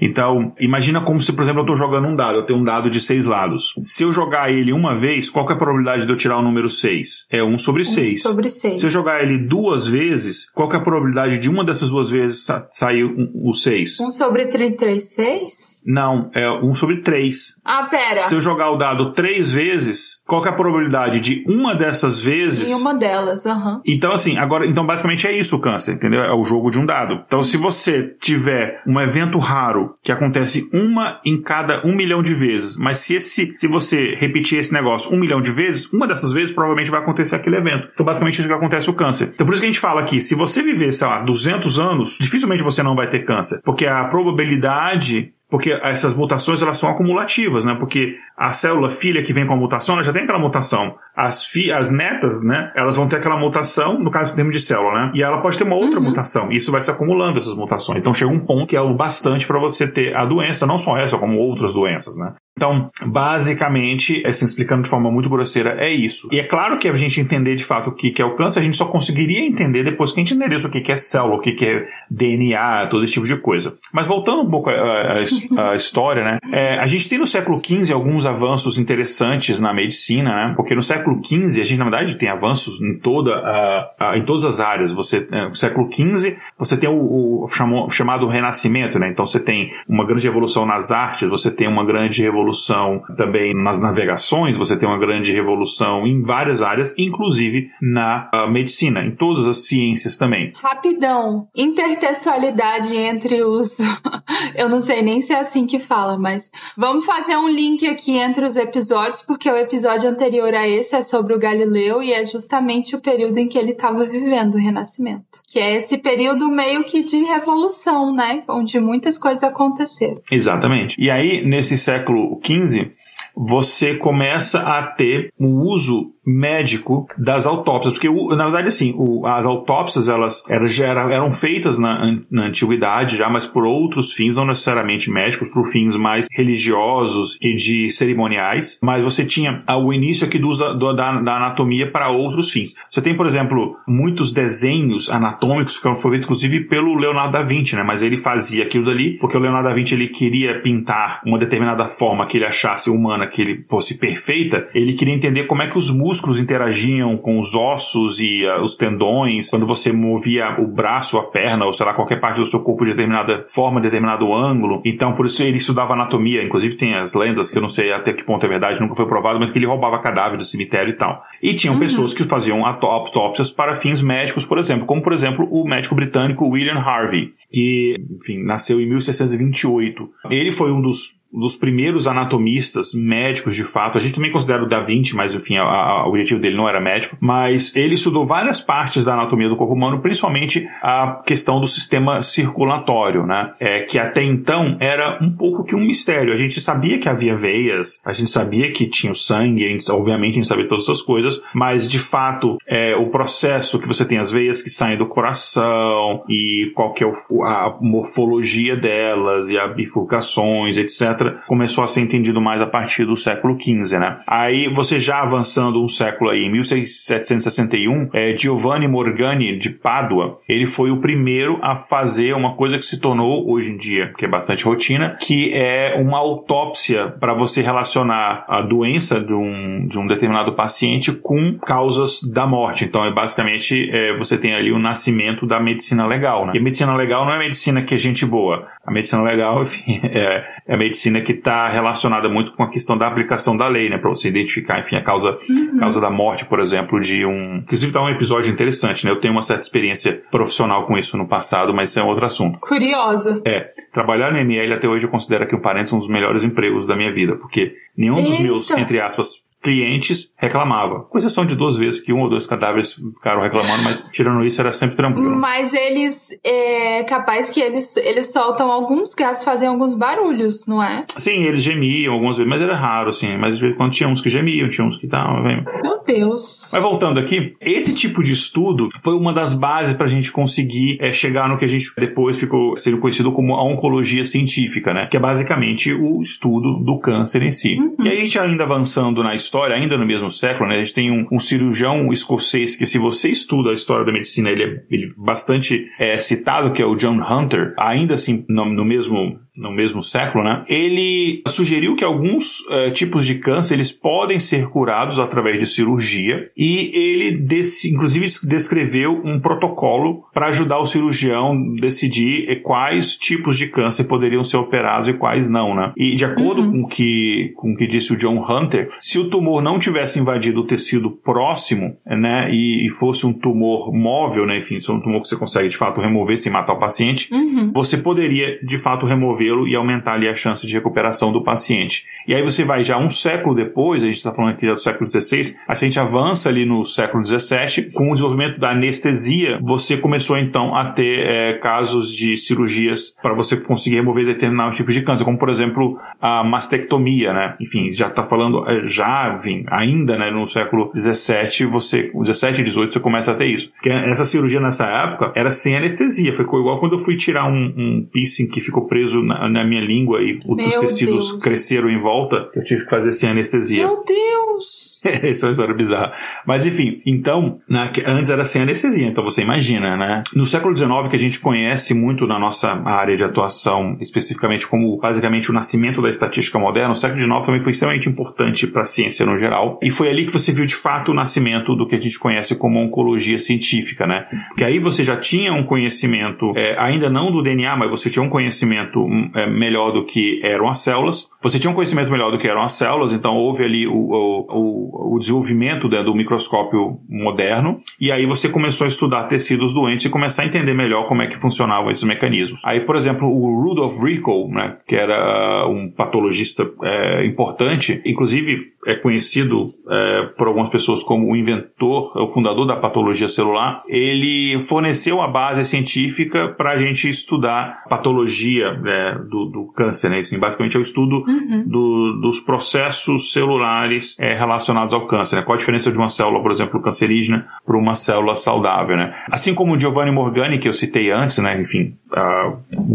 Então, imagina como se, por exemplo, eu estou jogando um dado, eu tenho um dado de seis lados. Se eu jogar ele uma vez, qual é a probabilidade de eu tirar o número 6? É 1 sobre 6. 1 sobre 6. Se eu jogar ele duas vezes, qual é a probabilidade de uma dessas duas vezes sair o 6? 1 sobre 33, 6? Não, é 1 sobre 3. Ah, pera. Se eu jogar o dado três vezes, qual é a probabilidade de uma dessas vezes? Em uma delas, aham. Uhum. Então, assim, agora, então basicamente é isso o câncer, entendeu? É o jogo de um dado. Então, se você tiver um evento raro que acontece uma em cada um milhão de vezes, mas se esse, se você repetir esse negócio um milhão de vezes, uma dessas vezes provavelmente vai acontecer aquele evento. Então, basicamente isso que acontece o câncer. Então, por isso que a gente fala aqui, se você viver, sei lá, 200 anos, dificilmente você não vai ter câncer, porque a probabilidade porque essas mutações elas são acumulativas, né? Porque a célula filha que vem com a mutação, ela já tem aquela mutação. As, fi, as netas, né? Elas vão ter aquela mutação, no caso termo de célula, né? E ela pode ter uma outra uhum. mutação. E isso vai se acumulando, essas mutações. Então chega um ponto que é o bastante para você ter a doença, não só essa, como outras doenças, né? Então, basicamente, assim, explicando de forma muito grosseira, é isso. E é claro que a gente entender de fato o que, que é o câncer, a gente só conseguiria entender depois que a gente entendesse o que, que é célula, o que, que é DNA, todo esse tipo de coisa. Mas voltando um pouco à história, né? É, a gente tem no século XV alguns avanços interessantes na medicina, né? Porque no século XV a gente, na verdade, tem avanços em toda a, em todas as áreas. Você, é, no século XV, você tem o, o chamado Renascimento, né? Então você tem uma grande revolução nas artes, você tem uma grande revolução também nas navegações, você tem uma grande revolução em várias áreas, inclusive na medicina, em todas as ciências também. Rapidão, intertextualidade entre os. Eu não sei nem se é assim que fala, mas vamos fazer um link aqui entre os episódios, porque o episódio anterior a esse é sobre o Galileu e é justamente o período em que ele estava vivendo o Renascimento, que é esse período meio que de revolução, né? Onde muitas coisas aconteceram. Exatamente. E aí, nesse século 15, você começa a ter o uso médico das autópsias, porque na verdade assim, o, as autópsias elas eram, já eram, eram feitas na, na, antiguidade já, mas por outros fins, não necessariamente médicos, por fins mais religiosos e de cerimoniais, mas você tinha o início aqui do uso da, da anatomia para outros fins. Você tem, por exemplo, muitos desenhos anatômicos que foram feitos inclusive pelo Leonardo da Vinci, né? Mas ele fazia aquilo dali porque o Leonardo da Vinci ele queria pintar uma determinada forma que ele achasse humana, que ele fosse perfeita, ele queria entender como é que os músculos músculos interagiam com os ossos e uh, os tendões, quando você movia o braço, a perna, ou sei lá, qualquer parte do seu corpo de determinada forma, determinado ângulo. Então, por isso ele estudava anatomia. Inclusive, tem as lendas que eu não sei até que ponto é verdade, nunca foi provado, mas que ele roubava cadáver do cemitério e tal. E tinham uhum. pessoas que faziam autópsias para fins médicos, por exemplo, como por exemplo o médico britânico William Harvey, que, enfim, nasceu em 1628. Ele foi um dos dos primeiros anatomistas médicos de fato. A gente também considera o Da Vinci, mas enfim, a, a, o objetivo dele não era médico. Mas ele estudou várias partes da anatomia do corpo humano, principalmente a questão do sistema circulatório, né? É, que até então era um pouco que um mistério. A gente sabia que havia veias, a gente sabia que tinha o sangue, a gente, obviamente a gente sabia todas essas coisas, mas de fato é, o processo que você tem as veias que saem do coração e qual que é o, a morfologia delas e as bifurcações, etc começou a ser entendido mais a partir do século XV, né? Aí você já avançando um século aí, em 1761, é, Giovanni Morgani de Pádua, ele foi o primeiro a fazer uma coisa que se tornou hoje em dia, que é bastante rotina, que é uma autópsia para você relacionar a doença de um, de um determinado paciente com causas da morte. Então é basicamente é, você tem ali o nascimento da medicina legal, né? E a medicina legal não é medicina que é gente boa. A medicina legal, enfim, é, é medicina medicina que está relacionada muito com a questão da aplicação da lei, né? Para você identificar, enfim, a causa, uhum. causa da morte, por exemplo, de um. Inclusive, tá um episódio interessante, né? Eu tenho uma certa experiência profissional com isso no passado, mas isso é outro assunto. Curiosa. É. Trabalhar no ML até hoje eu considero que o parente um dos melhores empregos da minha vida, porque nenhum Eita. dos meus, entre aspas, clientes reclamava. Com exceção de duas vezes que um ou dois cadáveres ficaram reclamando, mas tirando isso era sempre tranquilo. Mas eles, é capaz que eles, eles soltam alguns gases, fazem alguns barulhos, não é? Sim, eles gemiam algumas vezes, mas era raro, assim. Mas de vez em quando tinha uns que gemiam, tinha uns que estavam. Meu Deus. Mas voltando aqui, esse tipo de estudo foi uma das bases para a gente conseguir é, chegar no que a gente depois ficou sendo conhecido como a oncologia científica, né? Que é basicamente o estudo do câncer em si. Uhum. E aí a gente ainda avançando na história história, ainda no mesmo século, né? A gente tem um, um cirurgião escocês que, se você estuda a história da medicina, ele é, ele é bastante é, citado, que é o John Hunter, ainda assim no, no mesmo no mesmo século, né? Ele sugeriu que alguns é, tipos de câncer eles podem ser curados através de cirurgia e ele desse, inclusive descreveu um protocolo para ajudar o cirurgião a decidir quais tipos de câncer poderiam ser operados e quais não, né? E de acordo uhum. com que com o que disse o John Hunter, se o tumor não tivesse invadido o tecido próximo, né, e, e fosse um tumor móvel, né, enfim, se é um tumor que você consegue de fato remover sem matar o paciente, uhum. você poderia de fato remover removê-lo e aumentar ali a chance de recuperação do paciente. E aí você vai já um século depois, a gente está falando aqui já do século XVI, a gente avança ali no século XVII, com o desenvolvimento da anestesia, você começou então a ter é, casos de cirurgias para você conseguir remover determinados tipos de câncer, como por exemplo a mastectomia, né? Enfim, já está falando, é, já, enfim, ainda né, no século XVII, você, 17 e XVIII, você começa a ter isso. Porque essa cirurgia nessa época era sem anestesia, foi igual quando eu fui tirar um, um piercing que ficou preso na, na, na minha língua e os Meu tecidos Deus. cresceram em volta, eu tive que fazer sem anestesia. Meu Deus! Essa é uma história bizarra. Mas enfim, então, na- antes era sem anestesia, então você imagina, né? No século XIX, que a gente conhece muito na nossa área de atuação, especificamente como basicamente o nascimento da estatística moderna, o século XIX também foi extremamente importante para a ciência no geral. E foi ali que você viu de fato o nascimento do que a gente conhece como oncologia científica, né? Porque aí você já tinha um conhecimento, é, ainda não do DNA, mas você tinha um conhecimento hum, é, melhor do que eram as células. Você tinha um conhecimento melhor do que eram as células, então houve ali o, o, o, o desenvolvimento né, do microscópio moderno, e aí você começou a estudar tecidos doentes e começar a entender melhor como é que funcionavam esses mecanismos. Aí, por exemplo, o Rudolf Virchow, né, que era ah, um patologista é, importante, inclusive é conhecido é, por algumas pessoas como o inventor, o fundador da patologia celular, ele forneceu a base científica para a gente estudar patologia é, do, do câncer, né? Assim, basicamente é o estudo do- dos processos celulares é, relacionados ao câncer. Né? Qual a diferença de uma célula, por exemplo, cancerígena para uma célula saudável, né? Assim como o Giovanni Morgani, que eu citei antes, né? Enfim,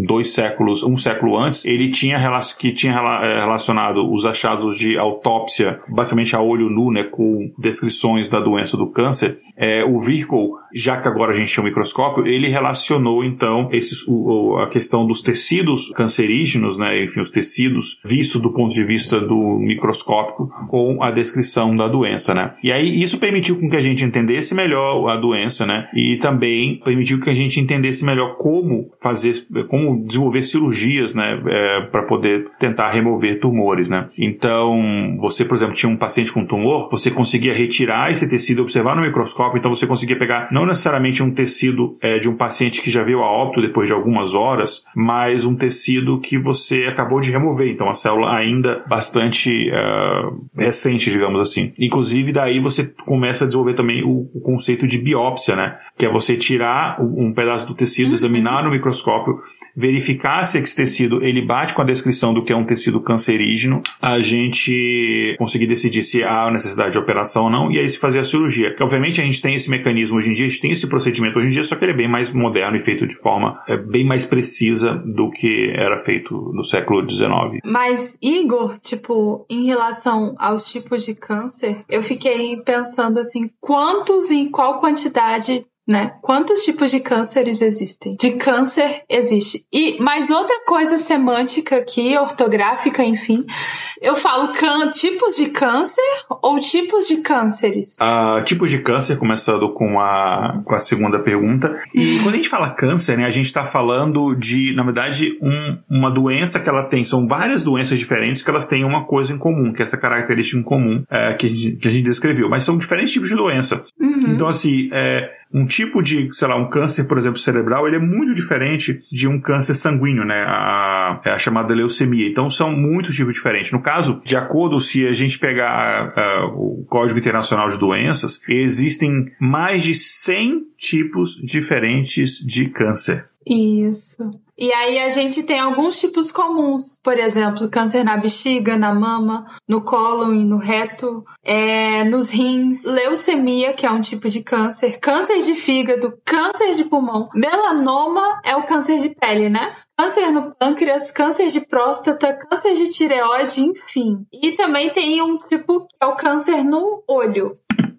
dois séculos, um século antes, ele tinha que tinha eh, relacionado os achados de autópsia, basicamente a olho nu, né, com descrições da doença do câncer. É, o Virchow, já que agora a gente tem o microscópio, ele relacionou então esses, o- a questão dos tecidos cancerígenos, né, enfim, os tecidos vistos do ponto de vista do microscópico com a descrição da doença, né. E aí isso permitiu com que a gente entendesse melhor a doença, né, e também permitiu que a gente entendesse melhor como fazer, como desenvolver cirurgias, né, para poder tentar remover tumores, né. Então, você, por exemplo, tinha um paciente com tumor, você conseguia retirar esse tecido, observar no microscópio, então você conseguia pegar não necessariamente um tecido é, de um paciente que já veio a óbito depois de algumas horas, mas um tecido que você acabou de remover, então a célula ainda bastante eh, recente, digamos assim. Inclusive, daí você começa a desenvolver também o, o conceito de biópsia, né? Que é você tirar um um pedaço do tecido, examinar no microscópio, verificar se esse tecido ele bate com a descrição do que é um tecido cancerígeno, a gente conseguir decidir se há necessidade de operação ou não, e aí se fazer a cirurgia. Que, obviamente a gente tem esse mecanismo hoje em dia, a gente tem esse procedimento hoje em dia, só que ele é bem mais moderno e feito de forma é, bem mais precisa do que era feito no século XIX. Mas, Igor, tipo, em relação aos tipos de câncer, eu fiquei pensando assim, quantos e em qual quantidade, né? Quantos tipos de cânceres existem? De câncer existe. E mais outra coisa semântica aqui, ortográfica, enfim. Eu falo tipos de câncer ou tipos de cânceres? Ah, tipos de câncer, começando com a, com a segunda pergunta. E quando a gente fala câncer, né, a gente está falando de, na verdade, um- uma doença que ela tem. São várias doenças diferentes que elas têm uma coisa em comum, que é essa característica em comum é, que, a gente, que a gente descreveu. Mas são diferentes tipos de doença. Então, assim, é, um tipo de, sei lá, um câncer, por exemplo, cerebral, ele é muito diferente de um câncer sanguíneo, né? A, é a chamada leucemia. Então, são muitos tipos diferentes. No caso, de acordo se a gente pegar ah, o Código Internacional de Doenças, existem mais de 100 tipos diferentes de câncer. Isso. E aí a gente tem alguns tipos comuns, por exemplo, câncer na bexiga, na mama, no cólon e no reto, é, nos rins, leucemia, que é um tipo de câncer, câncer de fígado, câncer de pulmão, melanoma é o câncer de pele, né? Câncer no pâncreas, câncer de próstata, câncer de tireoide, enfim. E também tem um tipo que é o câncer no olho.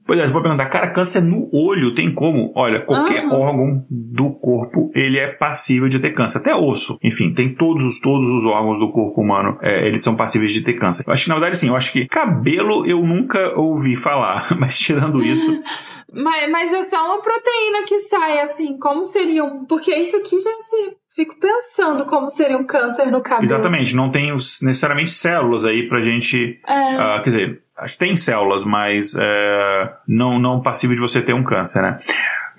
Pois é, você pode perguntar, cara, câncer no olho tem como? Olha, qualquer Aham. órgão do corpo, ele é passível de ter câncer. Até osso. Enfim, tem todos os, todos os órgãos do corpo humano, é, eles são passíveis de ter câncer. Eu acho que, na verdade, sim, eu acho que cabelo eu nunca ouvi falar, mas tirando isso, Mas, mas é só uma proteína que sai, assim, como seria um. Porque isso aqui já se. Fico pensando como seria um câncer no cabelo. exatamente, não tem necessariamente células aí pra gente É. Ah, quer dizer, acho que tem células, mas é, não, não passível de você ter um câncer, né?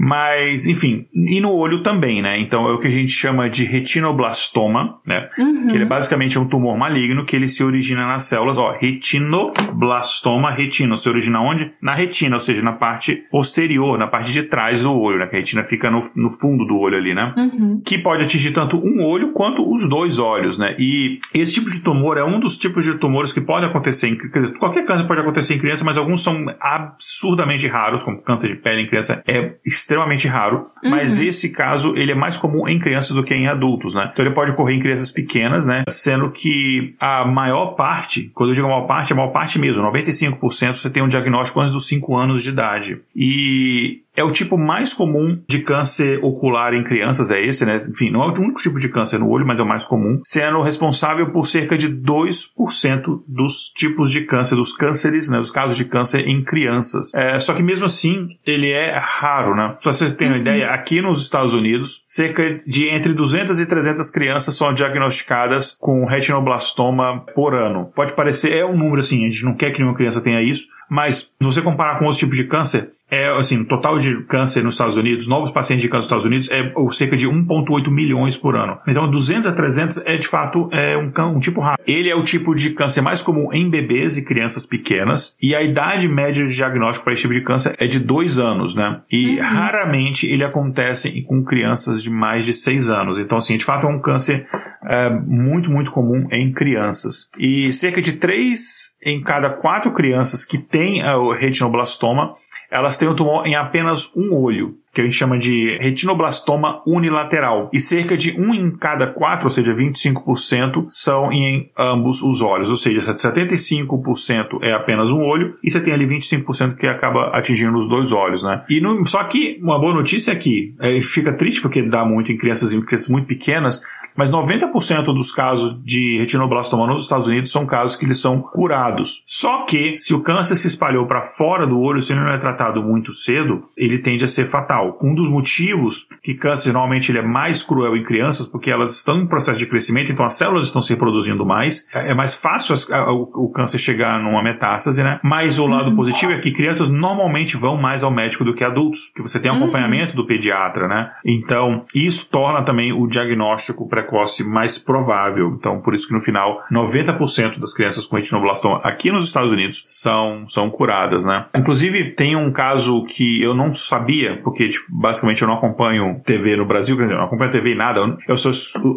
Mas, enfim, e no olho também, né? Então é o que a gente chama de retinoblastoma, né? Uhum. Que ele é basicamente um tumor maligno que ele se origina nas células, ó, retinoblastoma, retina, se origina onde? Na retina, ou seja, na parte posterior, na parte de trás do olho, né? Que a retina fica no, no fundo do olho ali, né? Uhum. que pode atingir tanto um olho quanto os dois olhos, né? E esse tipo de tumor é um dos tipos de tumores que pode acontecer em quer dizer, qualquer câncer pode acontecer em criança, mas alguns são absurdamente raros, como câncer de pele em criança é extremamente extremamente raro, uhum. mas esse caso ele é mais comum em crianças do que em adultos, né? Então ele pode ocorrer em crianças pequenas, né? Sendo que a maior parte, quando eu digo a maior parte, é a maior parte mesmo, 95% você tem um diagnóstico antes dos 5 anos de idade. E é o tipo mais comum de câncer ocular em crianças, é esse, né? Enfim, não é o único tipo de câncer no olho, mas é o mais comum, sendo responsável por cerca de 2% dos tipos de câncer, dos cânceres, né? Dos casos de câncer em crianças. É, só que mesmo assim, ele é raro, né? Só vocês terem uma uhum. ideia, aqui nos Estados Unidos, cerca de entre 200 e 300 crianças são diagnosticadas com retinoblastoma por ano. Pode parecer, é um número assim, a gente não quer que nenhuma criança tenha isso, mas se você comparar com outros tipos de câncer, é assim, o total de câncer nos Estados Unidos, novos pacientes de câncer nos Estados Unidos é cerca de 1,8 milhões por ano. Então, 200 a 300 é de fato é um, um tipo raro. Ele é o tipo de câncer mais comum em bebês e crianças pequenas, e a idade média de diagnóstico para esse tipo de câncer é de 2 anos, né? E uhum. raramente ele acontece com crianças de mais de 6 anos. Então, assim, de fato é um câncer é, muito, muito comum em crianças. E cerca de 3 em cada 4 crianças que têm o retinoblastoma elas têm o tumor em apenas um olho, que a gente chama de retinoblastoma unilateral. E cerca de um em cada quatro, ou seja, 25%, são em ambos os olhos. Ou seja, 75% é apenas um olho e você tem ali 25% que acaba atingindo os dois olhos, né? E no, só que uma boa notícia é que é, fica triste porque dá muito em crianças, em crianças muito pequenas, mas 90% dos casos de retinoblastoma nos Estados Unidos são casos que eles são curados. Só que, se o câncer se espalhou para fora do olho, se ele não é tratado muito cedo, ele tende a ser fatal. Um dos motivos que câncer normalmente ele é mais cruel em crianças, porque elas estão em processo de crescimento, então as células estão se reproduzindo mais, é mais fácil o, câncer chegar numa metástase, né? Mas o lado uhum. positivo é que crianças normalmente vão mais ao médico do que adultos, que você tem uhum. acompanhamento do pediatra, né? Então, isso torna também o diagnóstico pré precoce mais provável. Então, por isso que no final, 90% das crianças com retinoblastoma aqui nos Estados Unidos são, são curadas, né? Inclusive, tem um caso que eu não sabia, porque tipo, basicamente eu não acompanho TV no Brasil, eu não acompanho TV em nada. Eu sou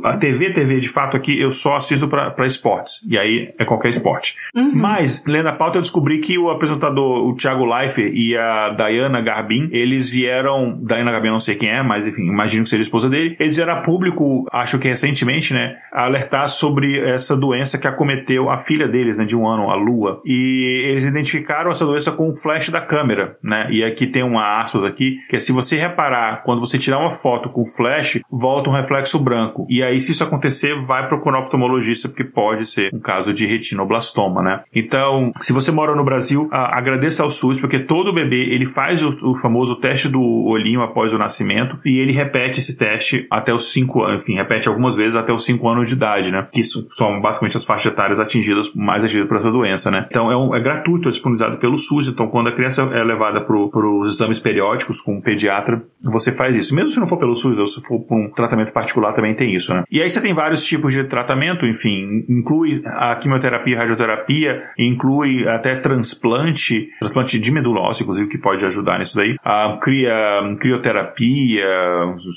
a TV, TV de fato aqui, eu só assisto para esportes. E aí é qualquer esporte. Uhum. Mas, lendo a pauta, eu descobri que o apresentador, o Thiago Leifert e a Diana Garbin, eles vieram. Diana Garbin, não sei quem é, mas enfim, imagino que seja a esposa dele. Eles vieram a público, acho que recentemente, né, alertar sobre essa doença que acometeu a filha deles, né, de um ano, a Lua. E eles identificaram essa doença com o flash da câmera, né? E aqui tem uma aspas aqui, que é se você reparar, quando você tirar uma foto com flash, volta um reflexo branco. E aí, se isso acontecer, vai procurar um oftalmologista, porque pode ser um caso de retinoblastoma, né? Então, se você mora no Brasil, agradeça ao SUS, porque todo bebê, ele faz o, o famoso teste do olhinho após o nascimento, e ele repete esse teste até os 5 anos, enfim, repete algumas vezes até os 5 anos de idade, né? Que são basicamente as faixas etárias atingidas, mais atingidas por essa doença, né? Então é, um, é gratuito, é disponibilizado pelo SUS. Então, quando a criança é levada para os exames periódicos com um pediatra, você faz isso. Mesmo se não for pelo SUS, ou se for por um tratamento particular, também tem isso, né? E aí você tem vários tipos de tratamento, enfim, inclui a quimioterapia, a radioterapia, inclui até transplante, transplante de medula óssea, inclusive, que pode ajudar nisso daí. A cria, crioterapia,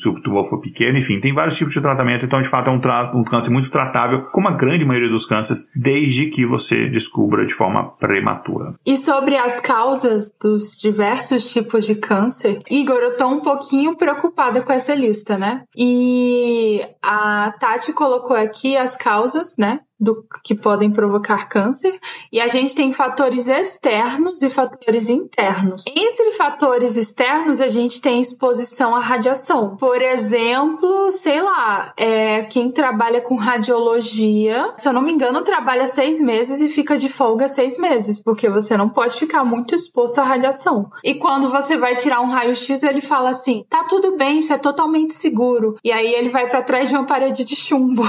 se o tumor for pequeno, enfim, tem vários tipos de tratamento. Então, de fato, é um, um câncer muito tratável, como a grande maioria dos cânceres, desde que você descubra de forma prematura. E sobre as causas dos diversos tipos de câncer, Igor, eu tô um pouquinho preocupada com essa lista, né? E a Tati colocou aqui as causas, né? Do que podem provocar câncer e a gente tem fatores externos e fatores internos. Entre fatores externos, a gente tem exposição à radiação. Por exemplo, sei lá, é, quem trabalha com radiologia, se eu não me engano, trabalha seis meses e fica de folga seis meses, porque você não pode ficar muito exposto à radiação. E quando você vai tirar um raio-x, ele fala assim: tá tudo bem, isso é totalmente seguro. E aí ele vai para trás de uma parede de chumbo.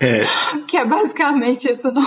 É. que é basicamente basicamente isso não.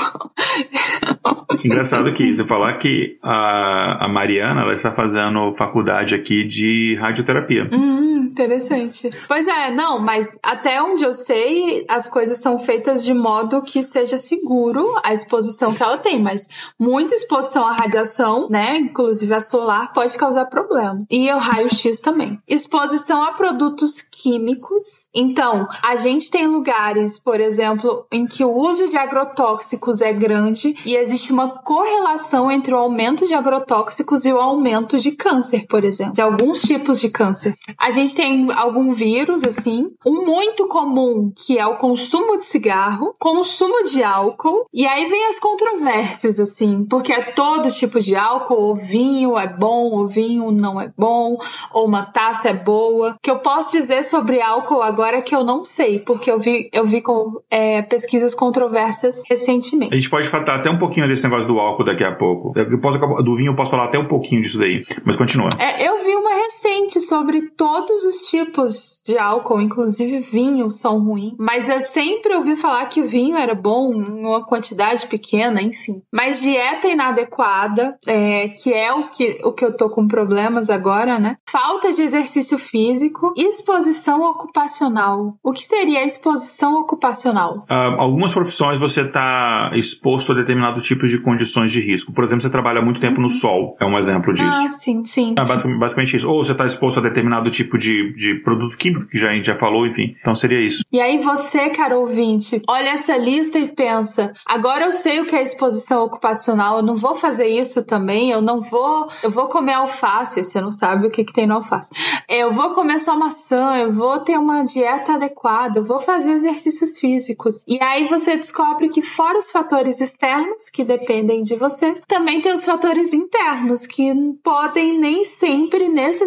Engraçado que você falar que a, a Mariana ela está fazendo faculdade aqui de radioterapia. Hum, Interessante. Pois é, não, mas até onde eu sei, as coisas são feitas de modo que seja seguro a exposição que ela tem, mas muita exposição à radiação, né, inclusive a solar, pode causar problema. E o raio-x também. Exposição a produtos químicos. Então, a gente tem lugares, por exemplo, em que o uso de agrotóxicos é grande e existe uma correlação entre o aumento de agrotóxicos e o aumento de câncer, por exemplo, de alguns tipos de câncer. A gente tem algum vírus, assim, um muito comum que é o consumo de cigarro, consumo de álcool, e aí vem as controvérsias, assim, porque é todo tipo de álcool, ou vinho é bom, ou vinho não é bom, ou uma taça é boa. O que eu posso dizer sobre álcool agora é que eu não sei, porque eu vi, eu vi com é, pesquisas controversas recentemente. A gente pode falar até um pouquinho desse negócio do álcool daqui a pouco. Eu posso, do vinho eu posso falar até um pouquinho disso daí, mas continua. É, eu recente sobre todos os tipos de álcool, inclusive vinho, são ruins. Mas eu sempre ouvi falar que o vinho era bom em uma quantidade pequena, enfim. Mas dieta inadequada, é, que é o que, o que eu tô com problemas agora, né? Falta de exercício físico, exposição ocupacional. O que seria a exposição ocupacional? Uh, algumas profissões você está exposto a determinado tipo de condições de risco. Por exemplo, você trabalha muito tempo no sol, é um exemplo disso. Ah, sim, sim. É basicamente, basicamente isso. Ou você está exposto a determinado tipo de, de produto químico, que já, a gente já falou, enfim. Então seria isso. E aí você, caro ouvinte, olha essa lista e pensa: agora eu sei o que é exposição ocupacional, eu não vou fazer isso também, eu não vou. Eu vou comer alface, você não sabe o que, que tem no alface. Eu vou comer só maçã, eu vou ter uma dieta adequada, eu vou fazer exercícios físicos. E aí você descobre que, fora os fatores externos, que dependem de você, também tem os fatores internos, que podem nem sempre necessariamente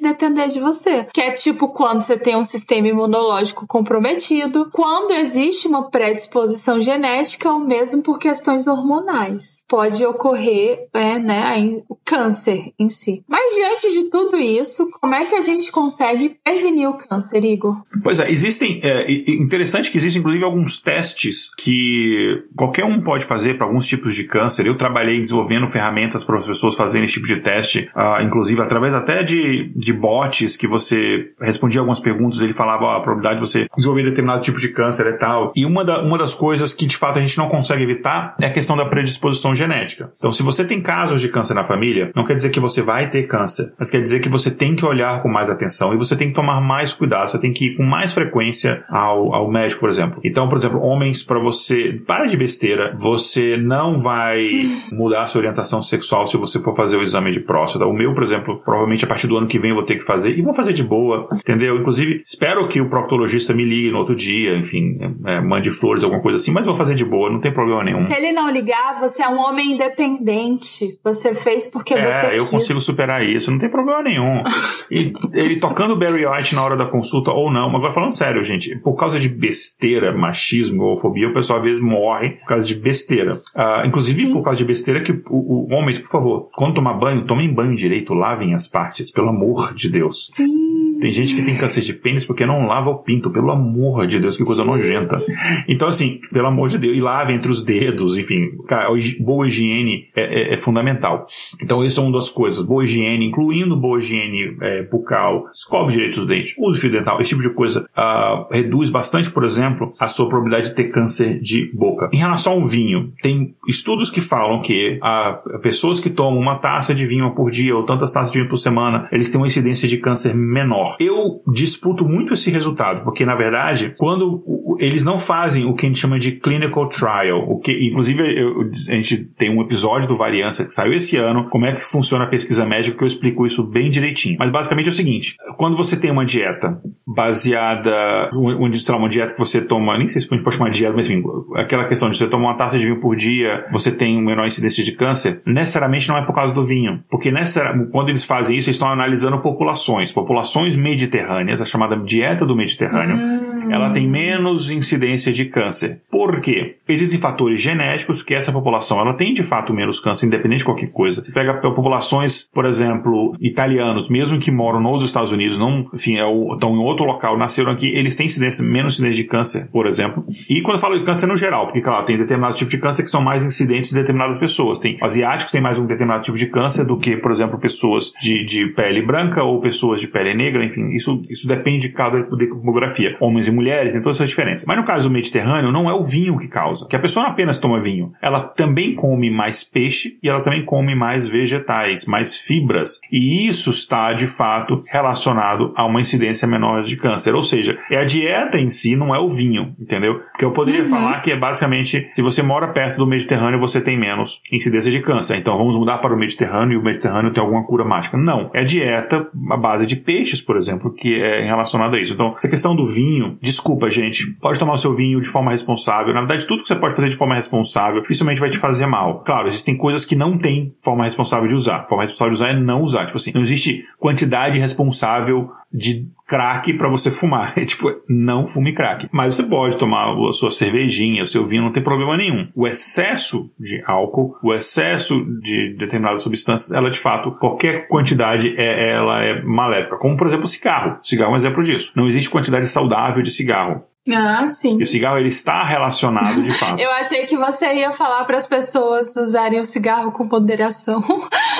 depender de você. Que é tipo quando você tem um sistema imunológico comprometido, quando existe uma predisposição genética ou mesmo por questões hormonais. Pode ocorrer é, né, o câncer em si. Mas diante de tudo isso, como é que a gente consegue prevenir o câncer, Igor? Pois é, existem. É, interessante que existem, inclusive, alguns testes que qualquer um pode fazer para alguns tipos de câncer. Eu trabalhei desenvolvendo ferramentas para as pessoas fazerem esse tipo de teste, uh, inclusive através até de, de bots que você respondia algumas perguntas, ele falava oh, a probabilidade de você desenvolver determinado tipo de câncer é tal. E uma, da, uma das coisas que de fato a gente não consegue evitar é a questão da predisposição genética. Então, se você tem casos de câncer na família, não quer dizer que você vai ter câncer, mas quer dizer que você tem que olhar com mais atenção e você tem que tomar mais cuidado, você tem que ir com mais frequência ao, ao médico, por exemplo. Então, por exemplo, homens, para você. Para de besteira, você não vai mudar sua orientação sexual se você for fazer o exame de próstata. O meu, por exemplo, provavelmente partir do ano que vem eu vou ter que fazer e vou fazer de boa, entendeu? Inclusive, espero que o proctologista me ligue no outro dia, enfim, é, mande flores, alguma coisa assim, mas vou fazer de boa, não tem problema nenhum. Se ele não ligar, você é um homem independente. Você fez porque é, você. É, eu consigo superar isso, não tem problema nenhum. E ele tocando Barry White na hora da consulta ou não, mas agora falando sério, gente, por causa de besteira, machismo, homofobia, o pessoal às vezes morre por causa de besteira. Uh, inclusive Sim. por causa de besteira que o, o homens, por favor, quando tomar banho, tomem banho direito, lavem as partes, pelo amor de Deus. Sim. Tem gente que tem câncer de pênis porque não lava o pinto, pelo amor de Deus, que coisa nojenta. Então, assim, pelo amor de Deus, e lave entre os dedos, enfim, boa higiene é, é, é fundamental. Então, isso é uma das coisas. Boa higiene, incluindo boa higiene é, bucal, escove direito os dentes, use fio dental, esse tipo de coisa uh, reduz bastante, por exemplo, a sua probabilidade de ter câncer de boca. Em relação ao vinho, tem estudos que falam que uh, pessoas que tomam uma taça de vinho por dia ou tantas taças de vinho por semana, eles têm uma incidência de câncer menor. Eu disputo muito esse resultado, porque na verdade, quando eles não fazem o que a gente chama de clinical trial, o que inclusive eu, a gente tem um episódio do Variância que saiu esse ano, como é que funciona a pesquisa médica, que eu explico isso bem direitinho. Mas basicamente é o seguinte, quando você tem uma dieta baseada, onde, sei lá, uma dieta que você toma, nem sei se a gente pode chamar de dieta, mas enfim, aquela questão de você tomar uma taça de vinho por dia, você tem um menor incidência de câncer, necessariamente não é por causa do vinho, porque quando eles fazem isso, eles estão analisando populações, populações mediterrâneas, a chamada dieta do Mediterrâneo. Hum hum. Ela tem menos incidência de câncer. Por quê? Existem fatores genéticos que essa população ela tem de fato menos câncer, independente de qualquer coisa. Você pega populações, por exemplo, italianos, mesmo que moram nos Estados Unidos, não, enfim, é o, estão em outro local, nasceram aqui, eles têm incidência, menos incidência de câncer, por exemplo. E quando eu falo de câncer no geral, porque, claro, tem determinados tipos de câncer que são mais incidentes em determinadas pessoas. Tem asiáticos têm mais um determinado tipo de câncer do que, por exemplo, pessoas de, de pele branca ou pessoas de pele negra, enfim, isso, isso depende de cada demografia. Homens e mulheres, tem todas essas diferenças. Mas no caso do Mediterrâneo, não é o vinho que causa, que a pessoa não apenas toma vinho, ela também come mais peixe e ela também come mais vegetais, mais fibras. E isso está, de fato, relacionado a uma incidência menor de câncer. Ou seja, é a dieta em si, não é o vinho, entendeu? Porque eu poderia uhum. falar que é basicamente, se você mora perto do Mediterrâneo, você tem menos incidência de câncer. Então vamos mudar para o Mediterrâneo e o Mediterrâneo tem alguma cura mágica. Não. É dieta à base de peixes, por exemplo, que é relacionada a isso. Então, essa questão do vinho, desculpa, gente, pode tomar o seu vinho de forma responsável. Na verdade, tudo que você pode fazer de forma responsável dificilmente vai te fazer mal. Claro, existem coisas que não tem forma responsável de usar. Forma responsável de usar é não usar. Tipo assim, não existe quantidade responsável de crack para você fumar. É tipo, não fume crack. Mas você pode tomar a sua cervejinha, o seu vinho, não tem problema nenhum. O excesso de álcool, o excesso de determinadas substâncias, ela de fato, qualquer quantidade, é, ela é maléfica. Como, por exemplo, o cigarro. O cigarro é um exemplo disso. Não existe quantidade saudável de cigarro. Ah, sim. E o cigarro ele está relacionado de fato. Eu achei que você ia falar para as pessoas usarem o cigarro com moderação.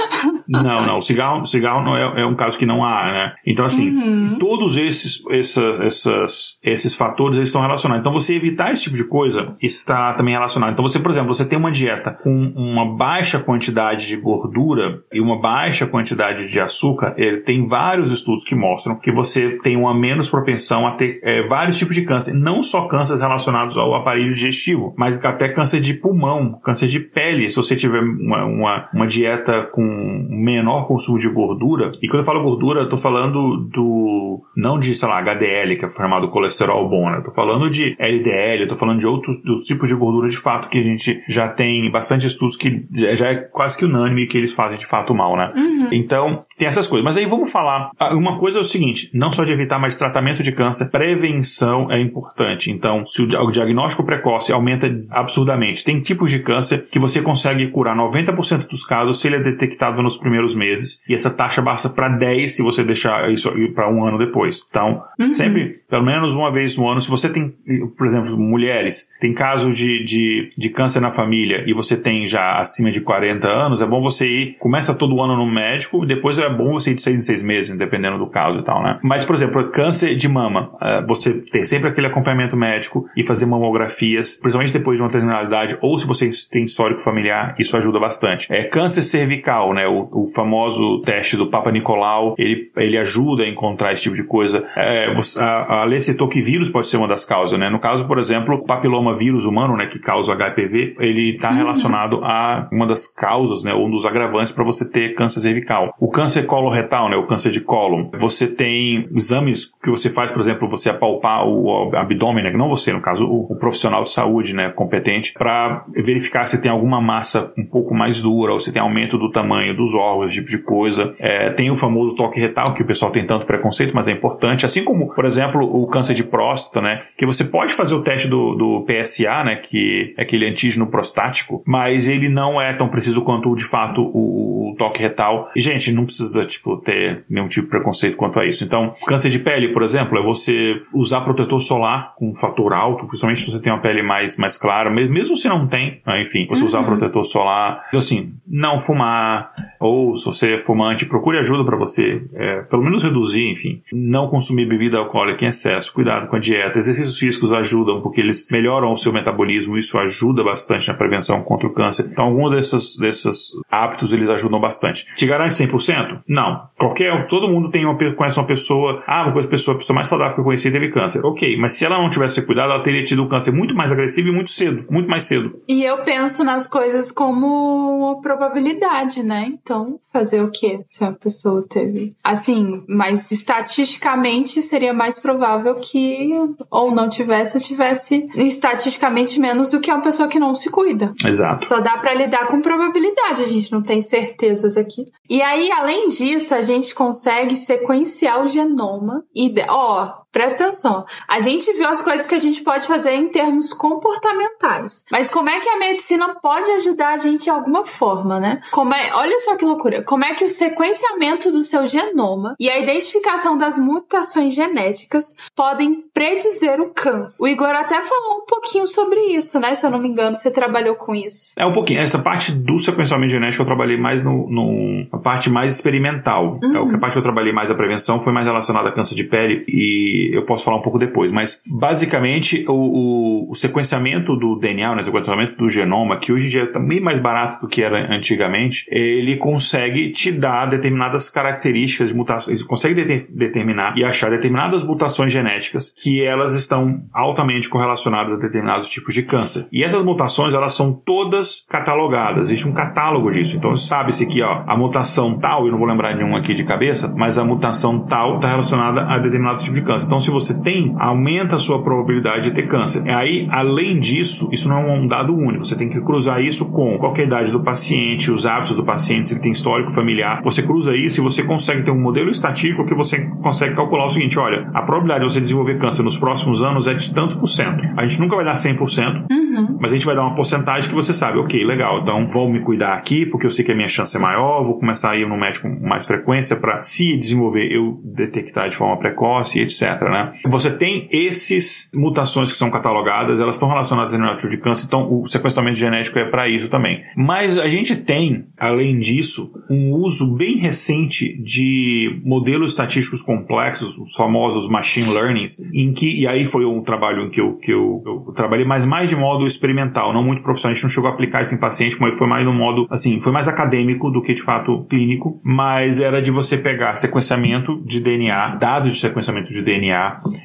não, não. O cigarro, o cigarro não é, é, um caso que não há, né? Então, assim, uhum. todos esses, essa, essas, esses fatores eles estão relacionados. Então, você evitar esse tipo de coisa está também relacionado. Então, você, por exemplo, você tem uma dieta com uma baixa quantidade de gordura e uma baixa quantidade de açúcar, ele tem vários estudos que mostram que você tem uma menos propensão a ter é, vários tipos de câncer não só cânceres relacionados ao aparelho digestivo, mas até câncer de pulmão, câncer de pele, se você tiver uma, uma, uma dieta com menor consumo de gordura. E quando eu falo gordura, eu tô falando do. não de, sei lá, HDL, que é formado colesterol bom, né? Eu tô falando de LDL, eu tô falando de outros dos tipos de gordura de fato que a gente já tem bastante estudos que já é quase que unânime que eles fazem de fato mal, né? Uhum. Então, tem essas coisas. Mas aí vamos falar. Ah, uma coisa é o seguinte: não só de evitar, mas tratamento de câncer, prevenção é importante importante. Então, se o diagnóstico precoce aumenta absurdamente, tem tipos de câncer que você consegue curar 90% dos casos se ele é detectado nos primeiros meses, e essa taxa baixa para 10 se você deixar isso para um ano depois. Então, uhum. sempre, pelo menos uma vez no ano, se você tem, por exemplo, mulheres, tem casos de, de, de câncer na família e você tem já acima de 40 anos, é bom você ir, começa todo ano no médico, depois é bom você ir de 6 em 6 meses, dependendo do caso e tal, né? Mas, por exemplo, câncer de mama, eh, você tem sempre aquele acompanhamento médico e fazer mamografias, principalmente depois de uma determinada idade, ou se você tem histórico familiar, isso ajuda bastante. É câncer cervical, né? O, o famoso teste do Papa Nicolau, ele, ele ajuda a encontrar esse tipo de coisa. É, a, a Lê citou que vírus pode ser uma das causas, né? No caso, por exemplo, o papiloma vírus humano, né, que causa HPV, ele está uhum. relacionado a uma das causas, né, um dos agravantes para você ter câncer cervical. O câncer coloretal, né, o câncer de cólon, você tem exames que você faz, por exemplo, você apalpar o abdômen, né, não você, no caso, o, o profissional de saúde, né, competente, para verificar se tem alguma massa um pouco mais dura ou se tem aumento do tamanho dos órgãos, esse tipo de coisa. É, tem o famoso toque retal, que o pessoal tem tanto preconceito, mas é importante. Assim como, por exemplo, o câncer de próstata, né, que você pode fazer o teste do, do PSA, né, que é aquele antígeno prostático, mas ele não é tão preciso quanto, de fato, o, o toque retal. E, gente, não precisa, tipo, ter nenhum tipo de preconceito quanto a isso. Então, câncer de pele, por exemplo, é você usar protetor solar com fator alto, principalmente se você tem uma pele mais, mais clara, mesmo se não tem, né, enfim, você uhum. usar protetor solar. Então, assim, não fumar, ou se você é fumante, procure ajuda para você, é, pelo menos reduzir, enfim. Não consumir bebida alcoólica em excesso, cuidado com a dieta. Exercícios físicos ajudam, porque eles melhoram o seu metabolismo, isso ajuda bastante na prevenção contra o câncer. Então, alguns desses, desses hábitos, eles ajudam bastante. Te garante 100%? Não. Qualquer, todo mundo tem uma, conhece uma pessoa, ah, uma pessoa, a pessoa mais saudável que eu conheci teve câncer. Ok, mas se ela não tivesse cuidado, ela teria tido um câncer muito mais agressivo e muito cedo, muito mais cedo. E eu penso nas coisas como probabilidade, né? Então, fazer o quê se a pessoa teve? Assim, mas estatisticamente seria mais provável que ou não tivesse ou tivesse estatisticamente menos do que uma pessoa que não se cuida. Exato. Só dá para lidar com probabilidade, a gente não tem certezas aqui. E aí, além disso, a gente consegue sequenciar o genoma e, ó, presta atenção. A gente viu as coisas que a gente pode fazer em termos comportamentais. Mas como é que a medicina pode ajudar a gente de alguma forma, né? Como é, olha só que loucura. Como é que o sequenciamento do seu genoma e a identificação das mutações genéticas podem predizer o câncer? O Igor até falou um pouquinho sobre isso, né? Se eu não me engano, você trabalhou com isso. É um pouquinho. Essa parte do sequenciamento genético eu trabalhei mais no, no a parte mais experimental. Uhum. É, o que a parte que eu trabalhei mais a prevenção foi mais relacionada a câncer de pele e eu posso falar um pouco depois. Mas basicamente o, o, o sequenciamento do DNA, né, o sequenciamento do genoma, que hoje em dia é também mais barato do que era antigamente, ele consegue te dar determinadas características de mutações, ele consegue de determinar e achar determinadas mutações genéticas que elas estão altamente correlacionadas a determinados tipos de câncer. E essas mutações, elas são todas catalogadas, existe um catálogo disso. Então sabe-se que ó, a mutação tal, eu não vou lembrar nenhum aqui de cabeça, mas a mutação tal está relacionada a determinado tipo de câncer. Então se você tem, aumenta a sua probabilidade de ter câncer. E aí, além disso, isso não é um dado único, você tem que cruzar isso com qualquer idade do paciente, os hábitos do paciente, se ele tem histórico familiar. Você cruza isso e você consegue ter um modelo estatístico que você consegue calcular o seguinte: olha, a probabilidade de você desenvolver câncer nos próximos anos é de tantos por cento. A gente nunca vai dar 100%, uhum. mas a gente vai dar uma porcentagem que você sabe, ok, legal, então vou me cuidar aqui porque eu sei que a minha chance é maior, vou começar a ir no médico com mais frequência para, se desenvolver, eu detectar de forma precoce, etc. Né? Você tem esses mutações que são catalogadas, elas estão relacionadas a determinado tipo de câncer, então o sequenciamento genético é para isso também. Mas a gente tem, além disso, um uso bem recente de modelos estatísticos complexos, os famosos machine learnings, em que, e aí foi um trabalho em que eu, que eu, eu trabalhei mais, mais de modo experimental, não muito profissional, a gente não chegou a aplicar isso em paciente, mas foi mais no modo, assim, foi mais acadêmico do que de fato clínico, mas era de você pegar sequenciamento de DNA, dados de sequenciamento de DNA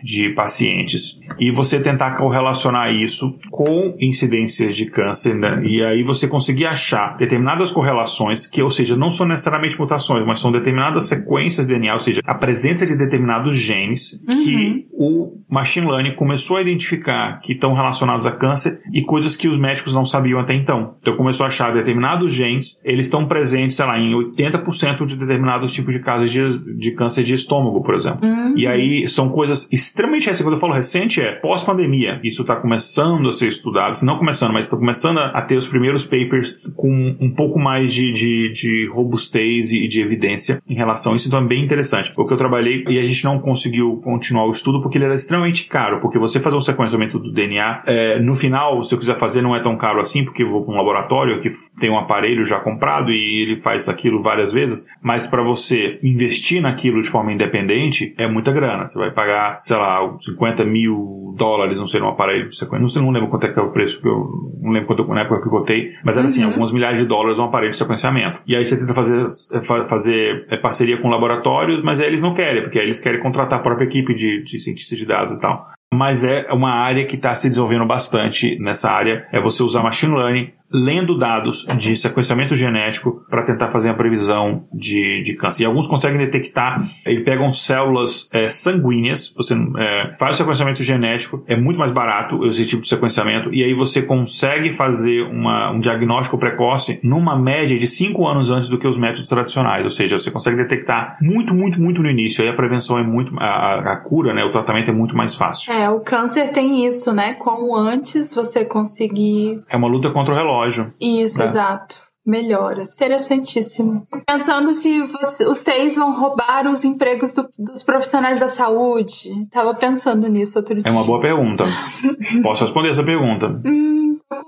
de pacientes, e você tentar correlacionar isso com incidências de câncer, né? e aí você conseguir achar determinadas correlações, que, ou seja, não são necessariamente mutações, mas são determinadas sequências de DNA, ou seja, a presença de determinados genes uhum. que o machine learning começou a identificar que estão relacionados a câncer e coisas que os médicos não sabiam até então. Então começou a achar determinados genes, eles estão presentes, sei lá, em 80% de determinados tipos de casos de, de câncer de estômago, por exemplo. Uhum. E aí são coisas extremamente recentes. Quando eu falo recente, é pós-pandemia. Isso está começando a ser estudado, se não começando, mas está começando a ter os primeiros papers com um pouco mais de, de, de robustez e de evidência em relação a isso. Então é bem interessante. O que eu trabalhei e a gente não conseguiu continuar o estudo porque ele era extremamente caro. Porque você fazer um sequenciamento do DNA, é, no final, se eu quiser fazer, não é tão caro assim, porque eu vou para um laboratório que tem um aparelho já comprado e ele faz aquilo várias vezes. Mas para você investir naquilo de forma independente, é muita grana. Você vai pagar, sei lá, 50 mil dólares, não sei, num aparelho de sequência. Não sei, não lembro quanto é que é o preço, eu não lembro quanto, na época que eu cotei, mas era assim, uhum. alguns milhares de dólares um aparelho de sequenciamento. E aí você tenta fazer, é, fazer é, parceria com laboratórios, mas aí eles não querem, porque aí eles querem contratar a própria equipe de, de cientistas de dados e tal. Mas é uma área que está se desenvolvendo bastante nessa área, é você usar machine learning lendo dados de sequenciamento genético para tentar fazer a previsão de, de câncer. E alguns conseguem detectar, eles pegam células é, sanguíneas, você é, faz o sequenciamento genético, é muito mais barato esse tipo de sequenciamento, e aí você consegue fazer uma, um diagnóstico precoce numa média de 5 anos antes do que os métodos tradicionais, ou seja, você consegue detectar muito, muito, muito no início, aí a prevenção é muito, a, a cura, né, o tratamento é muito mais fácil. É, o câncer tem isso, né, como antes você conseguir... É uma luta contra o relógio relógio. Isso, né? exato melhoras. Interessantíssimo. Pensando se você, os TIs vão roubar os empregos do, dos profissionais da saúde. Tava pensando nisso outro dia. É uma boa pergunta. Posso responder essa pergunta? Hum,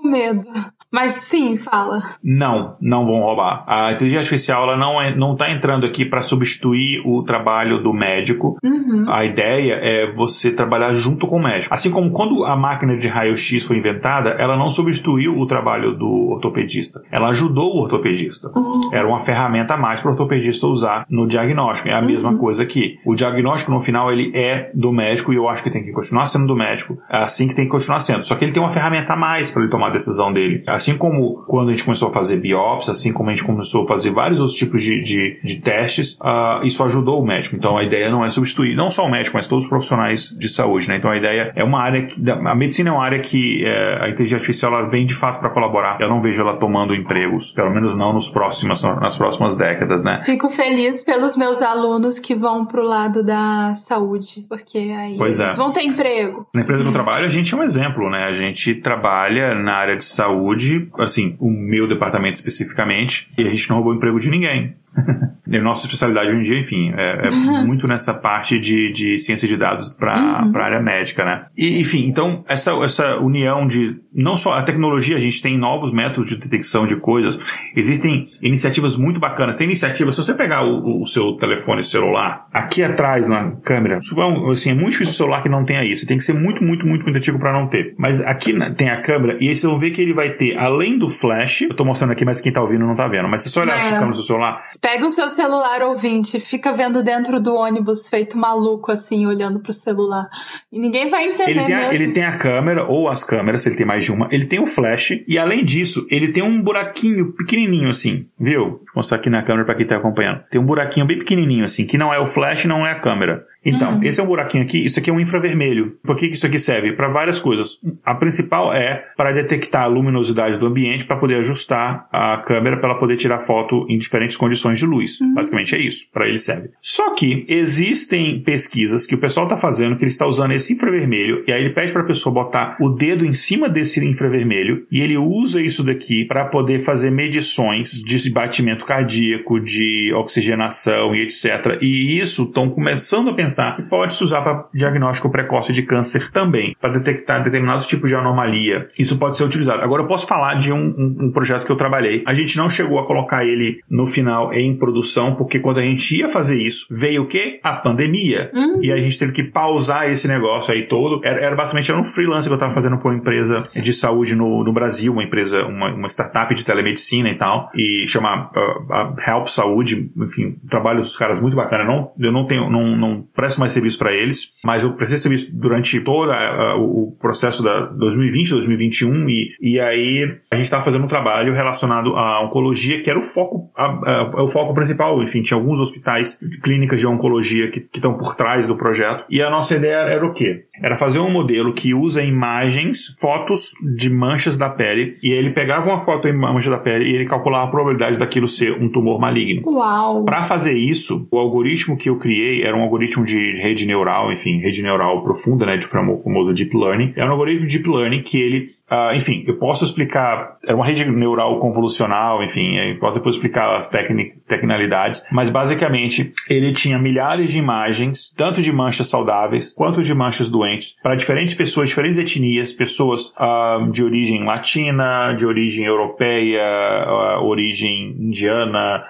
medo. Mas sim, fala. Não, não vão roubar. A inteligência artificial ela não é, não está entrando aqui para substituir o trabalho do médico. Uhum. A ideia é você trabalhar junto com o médico. Assim como quando a máquina de raio-x foi inventada, ela não substituiu o trabalho do ortopedista. Ela ajudou o ortopedista. Uhum. Era uma ferramenta a mais para o ortopedista usar no diagnóstico. É a uhum. mesma coisa aqui. O diagnóstico no final ele é do médico e eu acho que tem que continuar sendo do médico. É assim que tem que continuar sendo. Só que ele tem uma ferramenta a mais para ele tomar decisão dele. Assim como quando a gente começou a fazer biópsia, assim como a gente começou a fazer vários outros tipos de, de, de testes, uh, isso ajudou o médico. Então a ideia não é substituir, não só o médico, mas todos os profissionais de saúde, né? Então a ideia é uma área que, a medicina é uma área que é, a inteligência artificial ela vem de fato para colaborar. Eu não vejo ela tomando empregos, pelo menos não nos próximos, nas próximas décadas, né? Fico feliz pelos meus alunos que vão pro lado da saúde, porque aí pois eles é. vão ter emprego. Na empresa do trabalho a gente é um exemplo, né? A gente trabalha na área de saúde, assim, o meu departamento especificamente, e a gente não roubou emprego de ninguém. nossa especialidade hoje em dia, enfim, é, é uhum. muito nessa parte de, de ciência de dados para uhum. a área médica, né? E, enfim, então, essa, essa união de não só a tecnologia, a gente tem novos métodos de detecção de coisas, existem iniciativas muito bacanas. Tem iniciativas, se você pegar o, o seu telefone celular, aqui atrás na câmera, é assim, é muito difícil o celular que não tenha isso. Tem que ser muito, muito, muito, muito antigo para não ter. Mas aqui tem a câmera e aí vocês vão ver que ele vai ter, além do flash, eu tô mostrando aqui, mas quem tá ouvindo não tá vendo, mas se você olhar é. a câmera do seu celular, Pega o seu celular ouvinte, fica vendo dentro do ônibus feito maluco, assim, olhando pro celular. E ninguém vai entender. Ele tem, a, ele tem a câmera, ou as câmeras, se ele tem mais de uma. Ele tem o flash, e além disso, ele tem um buraquinho pequenininho, assim, viu? Vou mostrar aqui na câmera para quem tá acompanhando. Tem um buraquinho bem pequenininho, assim, que não é o flash, não é a câmera. Então, uhum. esse é um buraquinho aqui, isso aqui é um infravermelho. Por que isso aqui serve? Para várias coisas. A principal é para detectar a luminosidade do ambiente para poder ajustar a câmera para ela poder tirar foto em diferentes condições de luz. Uhum. Basicamente é isso, para ele serve. Só que existem pesquisas que o pessoal está fazendo que ele está usando esse infravermelho e aí ele pede para a pessoa botar o dedo em cima desse infravermelho e ele usa isso daqui para poder fazer medições de batimento cardíaco, de oxigenação e etc. E isso estão começando a pensar pensar que pode se usar para diagnóstico precoce de câncer também, para detectar determinados tipos de anomalia. Isso pode ser utilizado. Agora eu posso falar de um, um, um, projeto que eu trabalhei. A gente não chegou a colocar ele no final em produção, porque quando a gente ia fazer isso, veio o quê? A pandemia. Uhum. E a gente teve que pausar esse negócio aí todo. Era, era basicamente era um freelance que eu estava fazendo para uma empresa de saúde no, no Brasil, uma empresa, uma, uma startup de telemedicina e tal, e chama uh, Help Saúde, enfim, trabalho dos caras muito bacana. Não, eu não tenho, não, não presto mais serviço para eles, mas eu prestei serviço durante todo o processo da 2020, 2021 e, e aí a gente estava fazendo um trabalho relacionado à oncologia, que era o foco, a, a, o foco principal. Enfim, tinha alguns hospitais, clínicas de oncologia que estão por trás do projeto. E a nossa ideia era o quê? Era fazer um modelo que usa imagens, fotos de manchas da pele, e ele pegava uma foto em mancha da pele e ele calculava a probabilidade daquilo ser um tumor maligno. Uau! Para fazer isso, o algoritmo que eu criei era um algoritmo de rede neural, enfim, rede neural profunda, né, de famoso Deep Learning. É um algoritmo de Deep Learning que ele Uh, enfim, eu posso explicar, é uma rede neural convolucional, enfim, eu posso depois explicar as tecnicalidades, mas basicamente ele tinha milhares de imagens, tanto de manchas saudáveis quanto de manchas doentes, para diferentes pessoas, diferentes etnias, pessoas uh, de origem latina, de origem europeia, uh, origem indiana,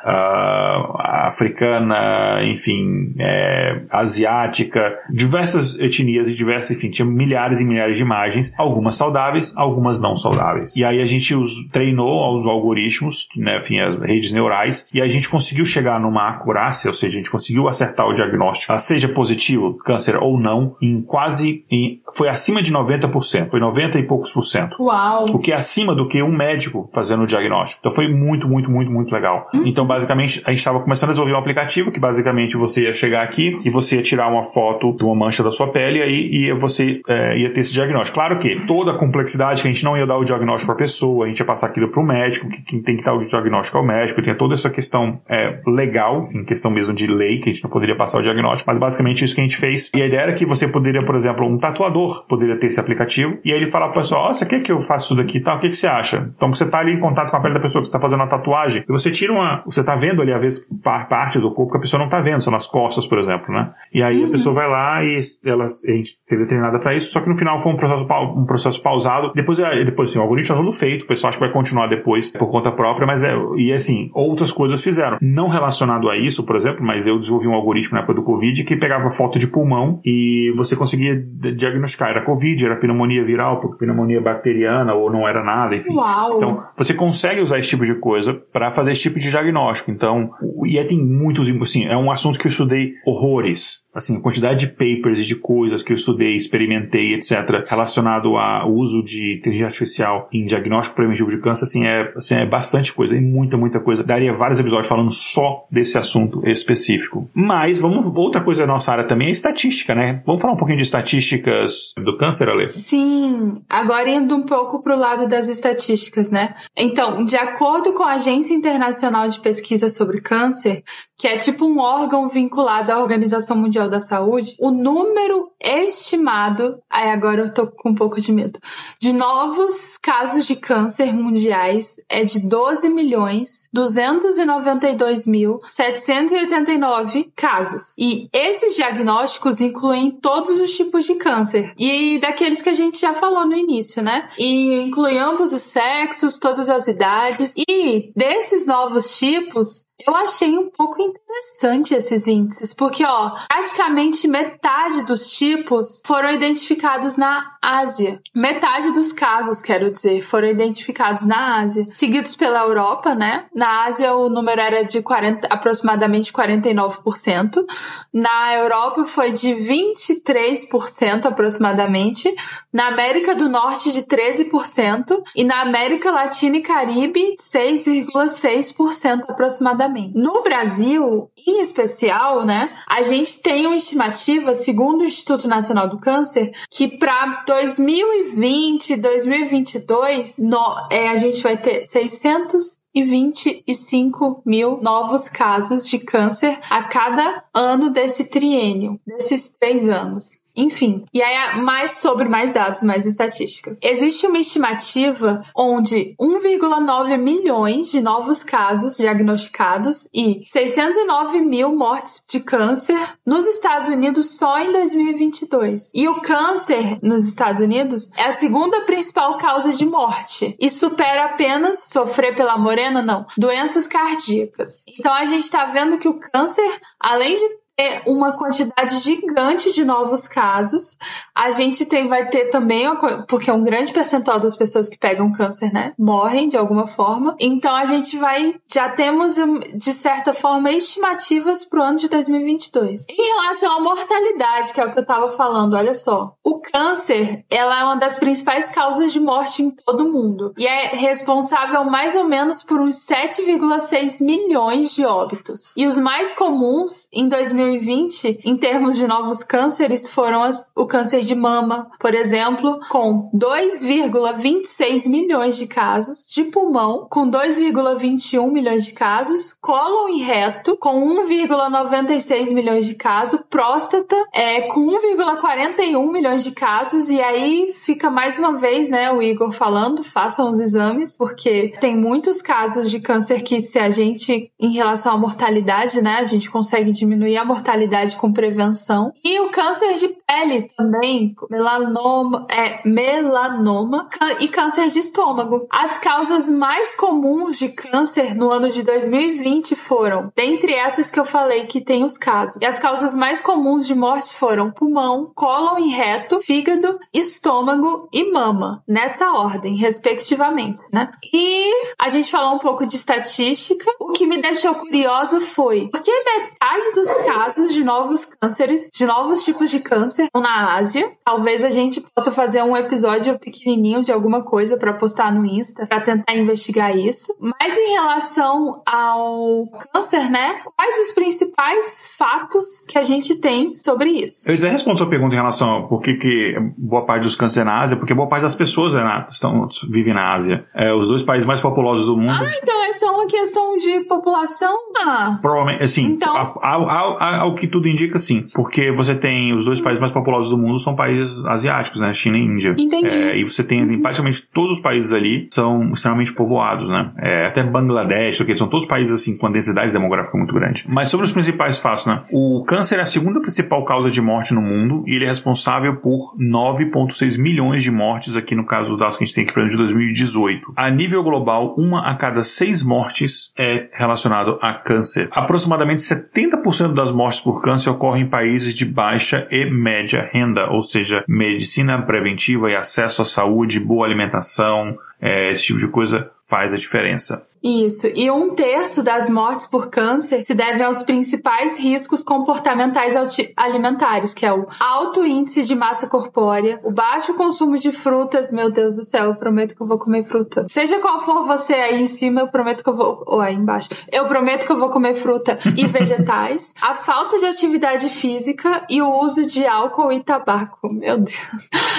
africana, enfim, é, asiática, diversas etnias e diversas, enfim, tinha milhares e milhares de imagens, algumas saudáveis, algumas não saudáveis. E aí a gente os, treinou os algoritmos, né, enfim, as redes neurais, e a gente conseguiu chegar numa acurácia, ou seja, a gente conseguiu acertar o diagnóstico, seja positivo, câncer ou não, em quase, em, foi acima de 90%, foi 90 e poucos por cento. Uau! O que é acima do que um médico fazendo o diagnóstico. Então foi muito, muito, muito, muito legal. Hum. Então, basicamente, a gente estava começando a desenvolver um aplicativo que basicamente você ia chegar aqui e você ia tirar uma foto de uma mancha da sua pele e aí e você é, ia ter esse diagnóstico. Claro que toda a complexidade que a gente não ia dar o diagnóstico para a pessoa, a gente ia passar aquilo para o médico, que quem tem que dar o diagnóstico é o médico, tem toda essa questão é, legal, em questão mesmo de lei, que a gente não poderia passar o diagnóstico, mas basicamente isso que a gente fez. E a ideia era que você poderia, por exemplo, um tatuador poderia ter esse aplicativo, e aí ele falar para o pessoal, ó, oh, você quer que eu faça isso daqui e tal? O que, que você acha? Então você está ali em contato com a pele da pessoa que está fazendo a tatuagem, e você tira uma. Você está vendo ali, às vezes, parte do corpo que a pessoa não está vendo, são nas costas, por exemplo, né? E aí uhum. a pessoa vai lá e ela, a gente seria treinada para isso, só que no final foi um processo, um processo pausado. Depois, depois assim, o algoritmo está todo feito, o pessoal acha que vai continuar depois por conta própria, mas é, e assim, outras coisas fizeram. Não relacionado a isso, por exemplo, mas eu desenvolvi um algoritmo na época do Covid que pegava foto de pulmão e você conseguia diagnosticar, era Covid, era pneumonia viral, pneumonia bacteriana ou não era nada, enfim. Uau. Então, você consegue usar esse tipo de coisa para fazer esse tipo de diagnóstico. Então, e aí tem muitos, assim, é um assunto que eu estudei horrores assim, a quantidade de papers e de coisas que eu estudei, experimentei, etc., relacionado ao uso de inteligência artificial em diagnóstico preventivo de câncer, assim, é, assim, é bastante coisa, e muita, muita coisa. Daria vários episódios falando só desse assunto específico. Mas, vamos, outra coisa da nossa área também é estatística, né? Vamos falar um pouquinho de estatísticas do câncer, Ale? Sim, agora indo um pouco para o lado das estatísticas, né? Então, de acordo com a Agência Internacional de Pesquisa sobre Câncer, que é tipo um órgão vinculado à Organização Mundial da Saúde, o número estimado, aí agora eu tô com um pouco de medo, de novos casos de câncer mundiais é de 12 milhões 292 mil 789 casos. E esses diagnósticos incluem todos os tipos de câncer e daqueles que a gente já falou no início, né? E inclui ambos os sexos, todas as idades e desses novos tipos eu achei um pouco interessante esses índices, porque ó, praticamente metade dos tipos foram identificados na Ásia. Metade dos casos, quero dizer, foram identificados na Ásia, seguidos pela Europa, né? Na Ásia o número era de 40, aproximadamente 49%. Na Europa foi de 23% aproximadamente. Na América do Norte de 13% e na América Latina e Caribe 6,6% aproximadamente. No Brasil, em especial, né, a gente tem uma estimativa, segundo o Instituto Nacional do Câncer, que para 2020, 2022, no, é, a gente vai ter 600 e 25 mil novos casos de câncer a cada ano desse triênio, desses três anos. Enfim, e aí mais sobre mais dados, mais estatística. Existe uma estimativa onde 1,9 milhões de novos casos diagnosticados e 609 mil mortes de câncer nos Estados Unidos só em 2022. E o câncer nos Estados Unidos é a segunda principal causa de morte e supera apenas sofrer pela morena, não, doenças cardíacas. Então a gente está vendo que o câncer, além de ter uma quantidade gigante de novos casos. A gente tem, vai ter também, porque é um grande percentual das pessoas que pegam câncer, né, morrem de alguma forma. Então a gente vai, já temos de certa forma estimativas para o ano de 2022. Em relação à mortalidade, que é o que eu estava falando, olha só, o câncer, ela é uma das principais causas de morte em todo o mundo e é responsável mais ou menos por uns 7,6 milhões de óbitos. E os mais comuns em 2022 2020, em termos de novos cânceres, foram as, o câncer de mama, por exemplo, com 2,26 milhões de casos, de pulmão, com 2,21 milhões de casos, cólon e reto, com 1,96 milhões de casos, próstata, é, com 1,41 milhões de casos, e aí fica mais uma vez, né, o Igor falando, façam os exames, porque tem muitos casos de câncer que se a gente, em relação à mortalidade, né, a gente consegue diminuir a mortalidade mortalidade com prevenção. E o câncer de pele também, melanoma, é, melanoma e câncer de estômago. As causas mais comuns de câncer no ano de 2020 foram, dentre essas que eu falei que tem os casos. E as causas mais comuns de morte foram pulmão, cólon e reto, fígado, estômago e mama, nessa ordem, respectivamente, né? E a gente falou um pouco de estatística. O que me deixou curiosa foi porque metade dos casos casos de novos cânceres, de novos tipos de câncer na Ásia. Talvez a gente possa fazer um episódio pequenininho de alguma coisa para botar no Insta para tentar investigar isso. Mas em relação ao câncer, né? Quais os principais fatos que a gente tem sobre isso? Eu já respondo sua pergunta em relação a por que, que boa parte dos cânceres na Ásia, porque boa parte das pessoas né, estão, vivem na Ásia. É, os dois países mais populosos do mundo. Ah, então é só uma questão de população? Ah. Provavelmente, assim, então... a, a, a, ao que tudo indica, sim. Porque você tem os dois países mais populosos do mundo são países asiáticos, né? China e Índia. Entendi. É, e você tem uhum. praticamente todos os países ali são extremamente povoados, né? É, até Bangladesh, okay? são todos países assim com densidade demográfica muito grande. Mas sobre os principais fatos, né? O câncer é a segunda principal causa de morte no mundo e ele é responsável por 9,6 milhões de mortes aqui no caso dos dados que a gente tem aqui para de 2018. A nível global, uma a cada seis mortes é relacionado a câncer. Aproximadamente 70% das mortes por câncer ocorrem em países de baixa e média renda, ou seja, medicina preventiva e acesso à saúde, boa alimentação, é, esse tipo de coisa faz a diferença. Isso. E um terço das mortes por câncer se deve aos principais riscos comportamentais alimentares, que é o alto índice de massa corpórea, o baixo consumo de frutas. Meu Deus do céu, eu prometo que eu vou comer fruta. Seja qual for você aí em cima, eu prometo que eu vou. Ou aí embaixo. Eu prometo que eu vou comer fruta e vegetais. a falta de atividade física e o uso de álcool e tabaco. Meu Deus.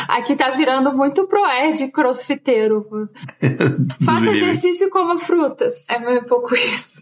Aqui tá virando muito pro Ed crossfiteiro. Faça exercício e coma frutas. É meio pouco isso.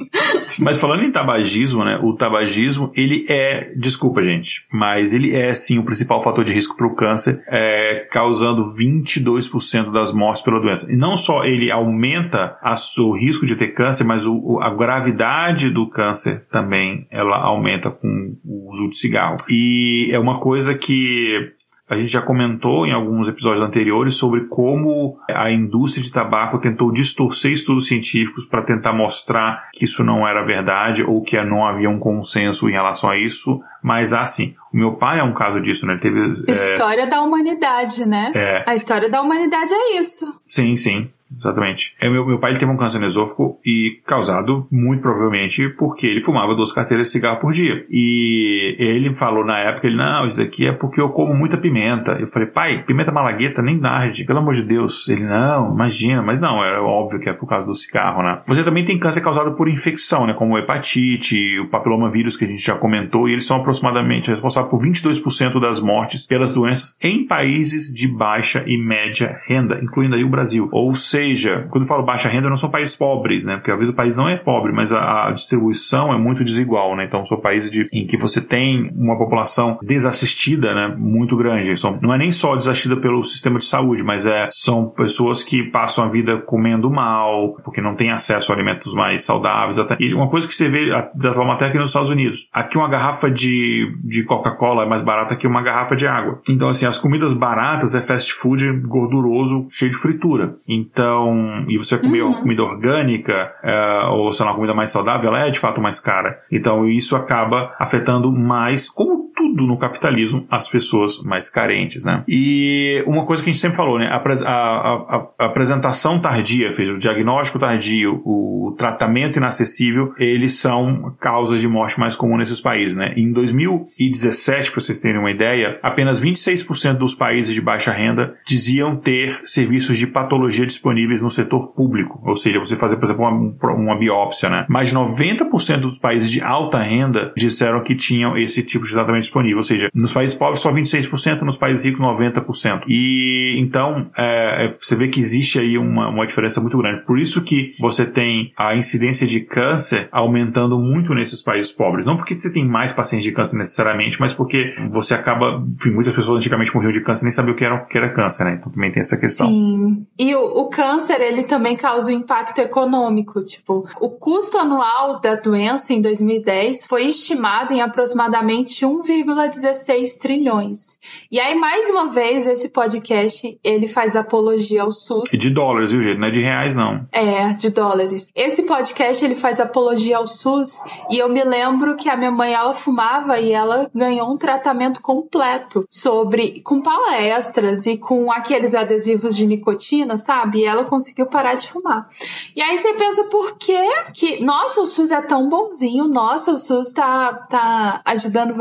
Mas falando em tabagismo, né? O tabagismo, ele é, desculpa, gente, mas ele é sim o principal fator de risco para o câncer, é, causando 22% das mortes pela doença. E não só ele aumenta a, o risco de ter câncer, mas o, a gravidade do câncer também ela aumenta com o uso de cigarro. E é uma coisa que a gente já comentou em alguns episódios anteriores sobre como a indústria de tabaco tentou distorcer estudos científicos para tentar mostrar que isso não era verdade ou que não havia um consenso em relação a isso. Mas assim, o meu pai é um caso disso, né? Ele teve. É, história é... da humanidade, né? É. A história da humanidade é isso. Sim, sim. Exatamente. É, meu, meu pai teve um câncer esôfago e causado muito provavelmente porque ele fumava duas carteiras de cigarro por dia. E ele falou na época, ele, não, isso daqui é porque eu como muita pimenta. Eu falei, pai, pimenta malagueta nem narde, pelo amor de Deus. Ele, não, imagina, mas não, é óbvio que é por causa do cigarro, né? Você também tem câncer causado por infecção, né? Como hepatite, o papiloma vírus que a gente já comentou, e eles são aproximadamente responsáveis por 22% das mortes pelas doenças em países de baixa e média renda, incluindo aí o Brasil. Ou seja, seja, quando eu falo baixa renda, não são países pobres, né? Porque às vezes o país não é pobre, mas a, a distribuição é muito desigual, né? Então são países de, em que você tem uma população desassistida, né? Muito grande. São, não é nem só desassistida pelo sistema de saúde, mas é, são pessoas que passam a vida comendo mal, porque não têm acesso a alimentos mais saudáveis. Até. E uma coisa que você vê da forma até aqui nos Estados Unidos. Aqui uma garrafa de, de Coca-Cola é mais barata que uma garrafa de água. Então, assim, as comidas baratas é fast food gorduroso, cheio de fritura. Então, então, e você comer uhum. comida orgânica, é, ou sei lá, uma comida mais saudável, ela é de fato mais cara. Então, isso acaba afetando mais, como tudo no capitalismo, as pessoas mais carentes, né? E uma coisa que a gente sempre falou, né? A, a, a, a apresentação tardia, fez o diagnóstico tardio, o tratamento inacessível, eles são causas de morte mais comum nesses países, né? Em 2017, para vocês terem uma ideia, apenas 26% dos países de baixa renda diziam ter serviços de patologia disponíveis no setor público, ou seja, você fazer, por exemplo, uma, uma biópsia, né? Mas 90% dos países de alta renda disseram que tinham esse tipo de tratamento disponível, ou seja, nos países pobres só 26%, nos países ricos 90%. E então é, você vê que existe aí uma, uma diferença muito grande. Por isso que você tem a incidência de câncer aumentando muito nesses países pobres. Não porque você tem mais pacientes de câncer necessariamente, mas porque você acaba, enfim, muitas pessoas antigamente morriam de câncer nem sabiam o que era, o que era câncer, né? Então também tem essa questão. Sim. E o, o câncer, ele também causa um impacto econômico. Tipo, o custo anual da doença em 2010 foi estimado em aproximadamente 1,16 trilhões. E aí, mais uma vez, esse podcast, ele faz apologia ao SUS. E de dólares, viu, gente? Não é de reais, não. É, de dólares. Esse podcast, ele faz apologia ao SUS e eu me lembro que a minha mãe, ela fumava e ela ganhou um tratamento completo sobre, com palestras e com aqueles adesivos de nicotina, sabe? ela conseguiu parar de fumar. E aí você pensa, por que que, nossa, o SUS é tão bonzinho, nossa, o SUS tá, tá ajudando o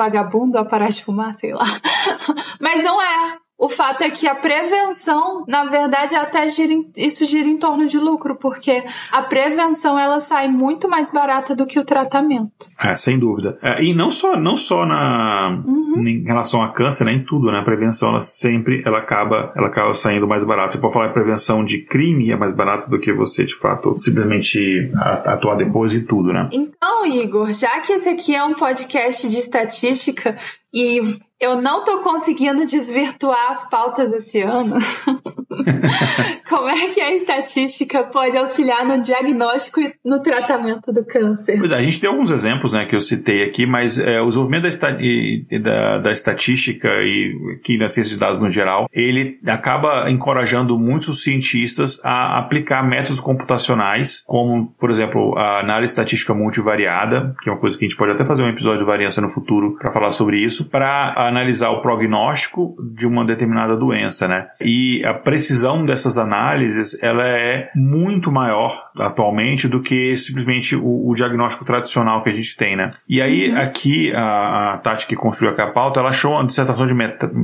vagabundo a parar de fumar, sei lá. Mas não é. O fato é que a prevenção, na verdade, até gira em, isso gira em torno de lucro, porque a prevenção ela sai muito mais barata do que o tratamento. É, sem dúvida. É, e não só, não só na, uhum. em relação a câncer, né, em tudo, né? A prevenção ela sempre ela acaba, ela acaba saindo mais barata. Você pode falar que prevenção de crime é mais barata do que você, de fato, simplesmente atuar depois e tudo, né? Então, Igor, já que esse aqui é um podcast de estatística e eu não tô conseguindo desvirtuar as pautas esse ano. Como é que a estatística pode auxiliar no diagnóstico e no tratamento do câncer? Pois é, a gente tem alguns exemplos né, que eu citei aqui, mas é, o desenvolvimento da, esta da, da, estatística e aqui na ciência de dados no geral, ele acaba encorajando muitos cientistas a aplicar métodos computacionais, como, por exemplo, a análise estatística multivariada, que é uma coisa que a gente pode até fazer um episódio de variância no futuro para falar sobre isso, isso para analisar o prognóstico de uma determinada doença, né? E a precisão dessas análises, ela é muito maior atualmente do que simplesmente o, o diagnóstico tradicional que a gente tem, né? E aí, uhum. aqui, a, a Tati que construiu aqui a pauta, ela achou uma dissertação de,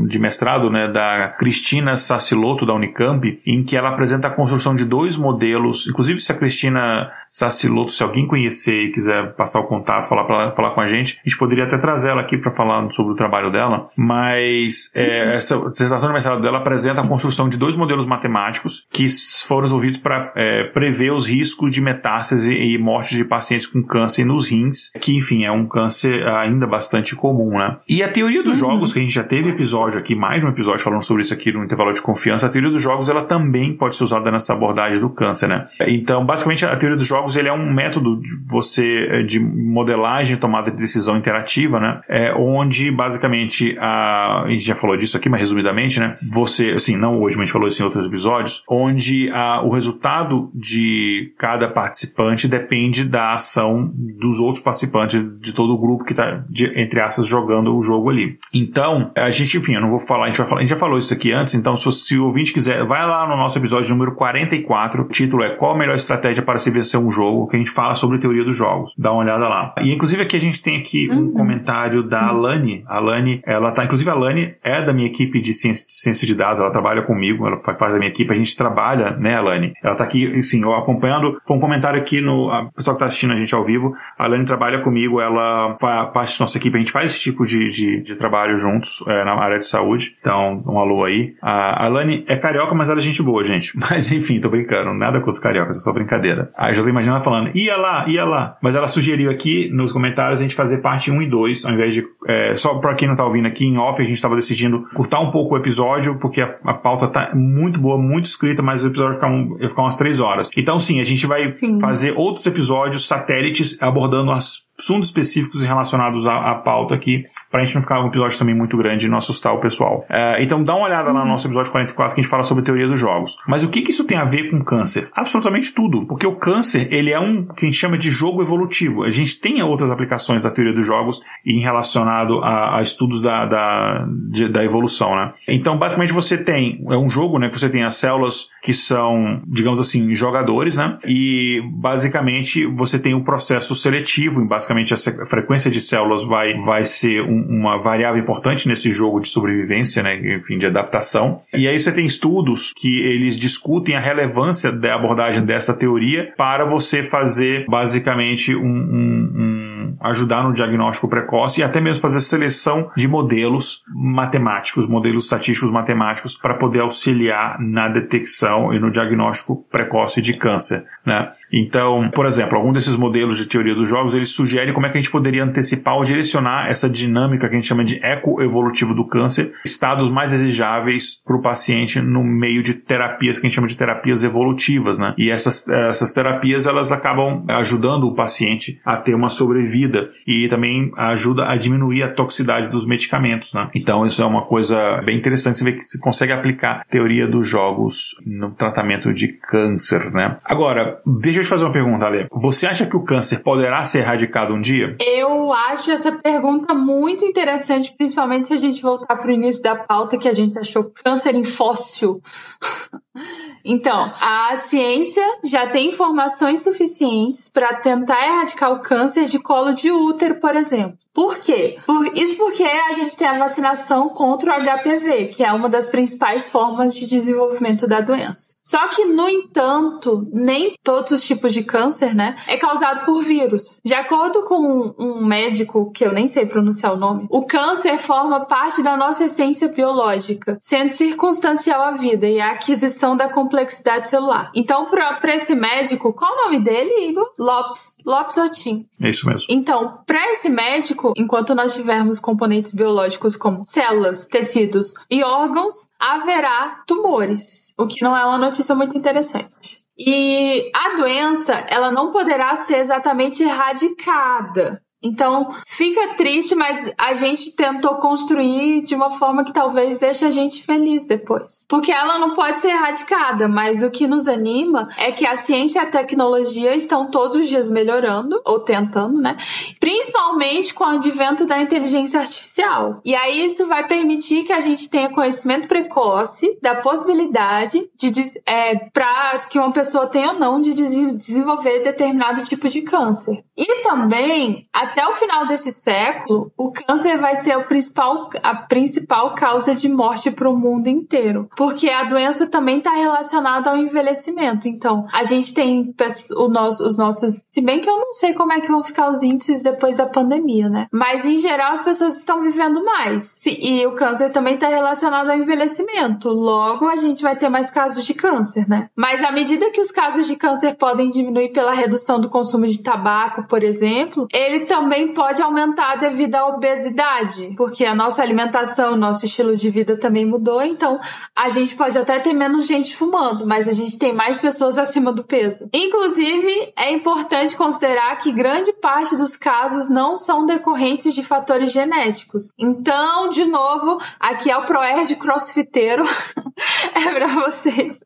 de mestrado, né, da Cristina Sassiloto, da Unicamp, em que ela apresenta a construção de dois modelos, inclusive se a Cristina Sassiloto, se alguém conhecer e quiser passar o contato, falar, pra, falar com a gente, a gente poderia até trazer ela aqui para falar sobre o trabalho dela, mas é, essa dissertação de mestrado dela apresenta a construção de dois modelos matemáticos que foram desenvolvidos para é, prever os riscos de metástase e morte de pacientes com câncer nos rins, que enfim é um câncer ainda bastante comum, né? E a teoria dos uhum. jogos, que a gente já teve episódio aqui, mais um episódio falando sobre isso aqui no intervalo de confiança, a teoria dos jogos ela também pode ser usada nessa abordagem do câncer, né? Então, basicamente, a teoria dos jogos ele é um método de você é, de modelagem, tomada de decisão interativa, né? É, onde basicamente a, a gente já falou disso aqui, mas resumidamente, né? Você, assim, não hoje, mas a gente falou isso em outros episódios, onde a, o resultado de cada participante depende da ação dos outros participantes de todo o grupo que está, entre aspas, jogando o jogo ali. Então, a gente, enfim, eu não vou falar, a gente vai falar, a gente já falou isso aqui antes, então se, se o ouvinte quiser, vai lá no nosso episódio número 44, o título é Qual a melhor estratégia para se vencer um jogo, que a gente fala sobre teoria dos jogos. Dá uma olhada lá. E inclusive aqui a gente tem aqui um uhum. comentário da Alane. A Alane, ela tá, inclusive a Alane é da minha equipe de ciência, de ciência de dados, ela trabalha comigo, ela faz parte da minha equipe, a gente trabalha, né, Alane? Ela tá aqui, assim, eu acompanhando, foi um comentário aqui no, a que tá assistindo a gente ao vivo, a Alane trabalha comigo, ela faz parte da nossa equipe, a gente faz esse tipo de, de, de trabalho juntos é, na área de saúde, então um alô aí. A Alane é carioca, mas ela é gente boa, gente. Mas enfim, tô brincando, nada contra os cariocas, é só brincadeira. Aí eu já tô imaginando ela falando, ia lá, ia lá. Mas ela sugeriu aqui nos comentários a gente fazer parte 1 e 2, ao invés de. É, só pra quem não tá ouvindo aqui, em off, a gente tava decidindo cortar um pouco o episódio, porque a, a pauta tá muito boa, muito escrita, mas o episódio vai ficar, um, vai ficar umas 3 horas. Então, sim, a gente vai sim. fazer outros episódios satélites abordando as assuntos específicos relacionados à, à pauta aqui, pra gente não ficar um episódio também muito grande e não assustar o pessoal. É, então dá uma olhada lá no nosso episódio 44 que a gente fala sobre teoria dos jogos. Mas o que, que isso tem a ver com câncer? Absolutamente tudo. Porque o câncer, ele é um que a gente chama de jogo evolutivo. A gente tem outras aplicações da teoria dos jogos em relacionado a, a estudos da, da, de, da evolução, né? Então, basicamente, você tem, é um jogo, né, que você tem as células que são, digamos assim, jogadores, né? E, basicamente, você tem um processo seletivo, basicamente basicamente a frequência de células vai, vai ser um, uma variável importante nesse jogo de sobrevivência, né, enfim, de adaptação. E aí você tem estudos que eles discutem a relevância da abordagem dessa teoria para você fazer basicamente um, um, um ajudar no diagnóstico precoce e até mesmo fazer seleção de modelos matemáticos, modelos estatísticos matemáticos para poder auxiliar na detecção e no diagnóstico precoce de câncer, né? Então, por exemplo, algum desses modelos de teoria dos jogos, eles sugerem sugere como é que a gente poderia antecipar ou direcionar essa dinâmica que a gente chama de ecoevolutivo do câncer, estados mais desejáveis para o paciente no meio de terapias que a gente chama de terapias evolutivas, né? E essas, essas terapias elas acabam ajudando o paciente a ter uma sobrevida e também ajuda a diminuir a toxicidade dos medicamentos, né? Então isso é uma coisa bem interessante, você vê que você consegue aplicar a teoria dos jogos no tratamento de câncer, né? Agora, deixa eu te fazer uma pergunta, Ale. Você acha que o câncer poderá ser erradicado um dia? Eu acho essa pergunta muito interessante, principalmente se a gente voltar para o início da pauta que a gente achou câncer em fóssil. Então, a ciência já tem informações suficientes para tentar erradicar o câncer de colo de útero, por exemplo. Por quê? Por, isso porque a gente tem a vacinação contra o HPV, que é uma das principais formas de desenvolvimento da doença. Só que, no entanto, nem todos os tipos de câncer, né, é causado por vírus. De acordo com um médico, que eu nem sei pronunciar o nome, o câncer forma parte da nossa essência biológica, sendo circunstancial à vida e à aquisição da complexidade celular. Então, para esse médico, qual o nome dele, Igor? Lopes. Lopes Otim. É isso mesmo. Então, para esse médico, enquanto nós tivermos componentes biológicos como células, tecidos e órgãos, haverá tumores, o que não é uma notícia muito interessante. E a doença, ela não poderá ser exatamente erradicada, Então, fica triste, mas a gente tentou construir de uma forma que talvez deixe a gente feliz depois. Porque ela não pode ser erradicada, mas o que nos anima é que a ciência e a tecnologia estão todos os dias melhorando, ou tentando, né? Principalmente com o advento da inteligência artificial. E aí isso vai permitir que a gente tenha conhecimento precoce da possibilidade de é, para que uma pessoa tenha ou não de desenvolver determinado tipo de câncer. E também, até o final desse século, o câncer vai ser o principal, a principal causa de morte para o mundo inteiro, porque a doença também está relacionada ao envelhecimento. Então, a gente tem o nosso, os nossos, se bem que eu não sei como é que vão ficar os índices depois da pandemia, né? Mas em geral as pessoas estão vivendo mais. E o câncer também está relacionado ao envelhecimento. Logo, a gente vai ter mais casos de câncer, né? Mas à medida que os casos de câncer podem diminuir pela redução do consumo de tabaco, por exemplo, ele também pode aumentar devido à obesidade, porque a nossa alimentação, nosso estilo de vida também mudou, então a gente pode até ter menos gente fumando, mas a gente tem mais pessoas acima do peso. Inclusive, é importante considerar que grande parte dos casos não são decorrentes de fatores genéticos. Então, de novo, aqui é o Proerd crossfiteiro. é para vocês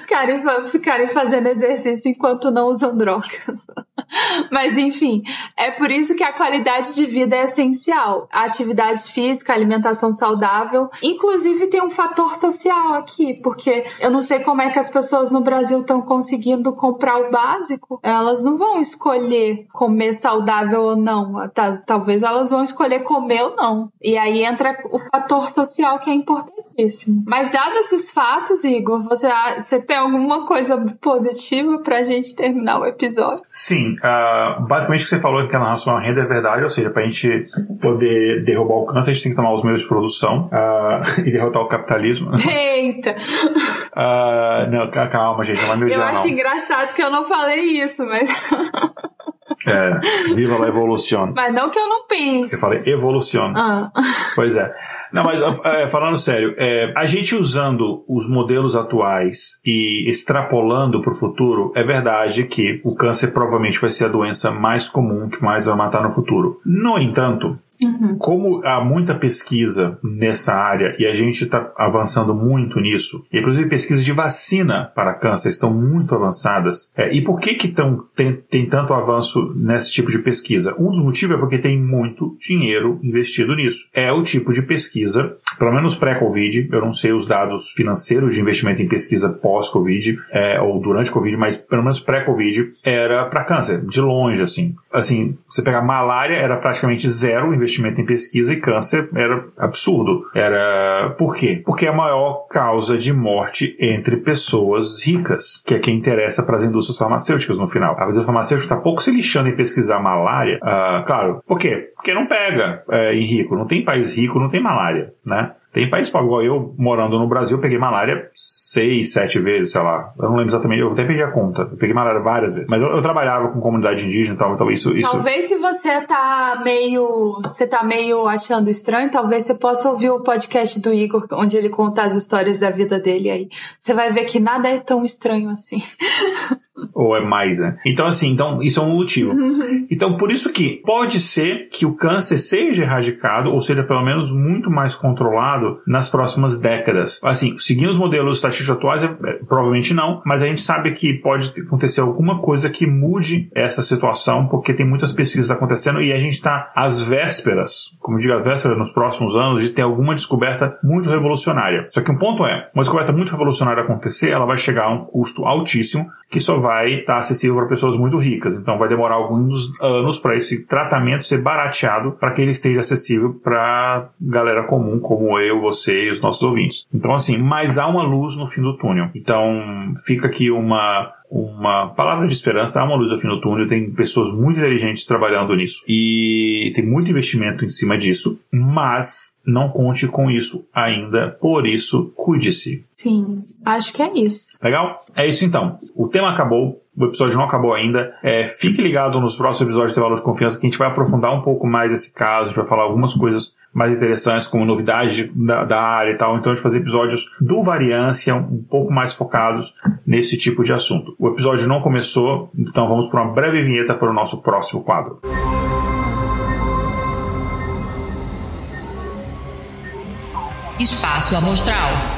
ficarem, ficarem fazendo exercício enquanto não usam drogas. Mas enfim, é por isso que a qualidade de vida é essencial. A atividade física, a alimentação saudável, inclusive tem um fator social aqui, porque eu não sei como é que as pessoas no Brasil estão conseguindo comprar o básico. Elas não vão escolher comer saudável ou não. Talvez elas vão escolher comer ou não. E aí entra o fator social que é importantíssimo. Mas dados esses fatos, Igor, você, você tem alguma coisa positiva pra gente terminar o episódio? Sim, uh, basicamente o que você falou que a relação é verdade, ou seja, para a gente poder derrubar o câncer, a gente tem que tomar os meios de produção uh, e derrotar o capitalismo. Eita! Uh, não, calma, gente, não é meu Eu dia, acho não. engraçado que eu não falei isso, mas. É, viva a evolução. Mas não que eu não pense. Eu falei evolução. Ah. Pois é. Não, mas é, falando sério, é, a gente usando os modelos atuais e extrapolando para o futuro, é verdade que o câncer provavelmente vai ser a doença mais comum que mais vai matar no futuro. No entanto, Uhum. Como há muita pesquisa nessa área e a gente está avançando muito nisso, e inclusive pesquisas de vacina para câncer estão muito avançadas, é, e por que que tão, tem, tem tanto avanço nesse tipo de pesquisa? Um dos motivos é porque tem muito dinheiro investido nisso. É o tipo de pesquisa, pelo menos pré-Covid, eu não sei os dados financeiros de investimento em pesquisa pós-Covid é, ou durante Covid, mas pelo menos pré-Covid era para câncer, de longe, assim. Assim, você pegar malária era praticamente zero investimento investimento em pesquisa e câncer era absurdo. Era por quê? Porque é a maior causa de morte entre pessoas ricas, que é quem interessa para as indústrias farmacêuticas no final. A indústria farmacêutica está pouco se lixando em pesquisar malária. Uh, claro, por quê? Porque não pega é, em rico. Não tem país rico, não tem malária, né? Tem país pobre, igual eu, morando no Brasil, peguei malária seis, sete vezes, sei lá. Eu não lembro exatamente, eu até perdi a conta. Eu peguei malária várias vezes. Mas eu, eu trabalhava com comunidade indígena e tal, então isso, isso. Talvez se você tá meio. Você tá meio achando estranho, talvez você possa ouvir o podcast do Igor, onde ele conta as histórias da vida dele aí. Você vai ver que nada é tão estranho assim. Ou é mais, né? Então, assim, então, isso é um motivo. Então, por isso que pode ser que o câncer seja erradicado, ou seja, pelo menos muito mais controlado nas próximas décadas. Assim, seguindo os modelos estatísticos atuais, é, é, provavelmente não, mas a gente sabe que pode acontecer alguma coisa que mude essa situação, porque tem muitas pesquisas acontecendo e a gente está às vésperas, como digo, às vésperas nos próximos anos, de ter alguma descoberta muito revolucionária. Só que um ponto é, uma descoberta muito revolucionária acontecer, ela vai chegar a um custo altíssimo, que só vai estar tá acessível para pessoas muito ricas. Então vai demorar alguns anos para esse tratamento ser barateado para que ele esteja acessível para galera comum, como eu, você e os nossos ouvintes. Então, assim, mas há uma luz no fim do túnel. Então, fica aqui uma uma palavra de esperança, há uma luz no fim do túnel, tem pessoas muito inteligentes trabalhando nisso. E tem muito investimento em cima disso, mas não conte com isso ainda, por isso, cuide-se. Sim, acho que é isso. Legal? É isso então. O tema acabou, o episódio não acabou ainda. É, fique ligado nos próximos episódios de Valor de Confiança, que a gente vai aprofundar um pouco mais esse caso, a gente vai falar algumas coisas mais interessantes, como novidades da, da área e tal. Então a gente vai fazer episódios do Variância, um pouco mais focados nesse tipo de assunto. O episódio não começou, então vamos para uma breve vinheta para o nosso próximo quadro. Espaço Amostral.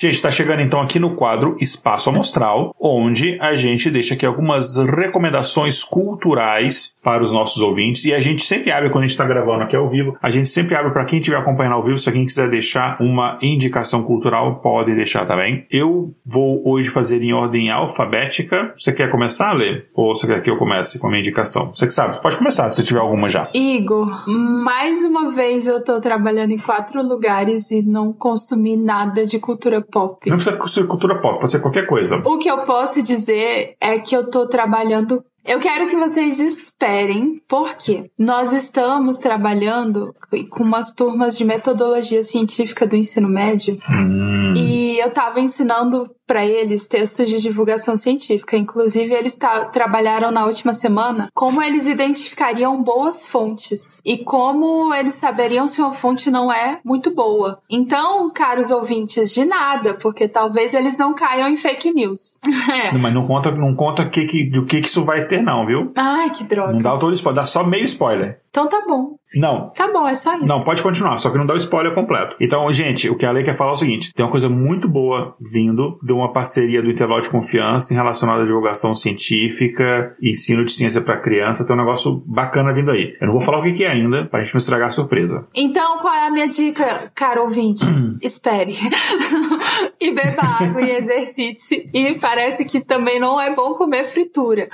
Gente, está chegando então aqui no quadro Espaço Amostral, onde a gente deixa aqui algumas recomendações culturais para os nossos ouvintes. E a gente sempre abre, quando a gente está gravando aqui ao vivo, a gente sempre abre para quem estiver acompanhando ao vivo. Se alguém quiser deixar uma indicação cultural, pode deixar também. Eu vou hoje fazer em ordem alfabética. Você quer começar, Lê? Ou você quer que eu comece com a minha indicação? Você que sabe, pode começar se tiver alguma já. Igor, mais uma vez eu estou trabalhando em quatro lugares e não consumi nada de cultura pop. Não precisa ser cultura pop, pode ser qualquer coisa. O que eu posso dizer é que eu tô trabalhando eu quero que vocês esperem, porque nós estamos trabalhando com umas turmas de metodologia científica do ensino médio hum. e eu estava ensinando para eles textos de divulgação científica. Inclusive, eles trabalharam na última semana como eles identificariam boas fontes e como eles saberiam se uma fonte não é muito boa. Então, caros ouvintes, de nada, porque talvez eles não caiam em fake news. é. Mas não conta, não conta que, que, do que, que isso vai ter, não, viu? Ai, que droga. Não dá todo spoiler, dá só meio spoiler. Então tá bom. Não. Tá bom, é só isso. Não, pode continuar, só que não dá o spoiler completo. Então, gente, o que a lei quer falar é o seguinte: tem uma coisa muito boa vindo de uma parceria do intervalo de confiança em relação à divulgação científica, ensino de ciência para criança. Tem um negócio bacana vindo aí. Eu não vou falar o que, é ainda, pra gente não estragar a surpresa. Então, qual é a minha dica, caro ouvinte? Espere. e beba água e exercite-se. E parece que também não é bom comer fritura.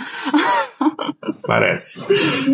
parece.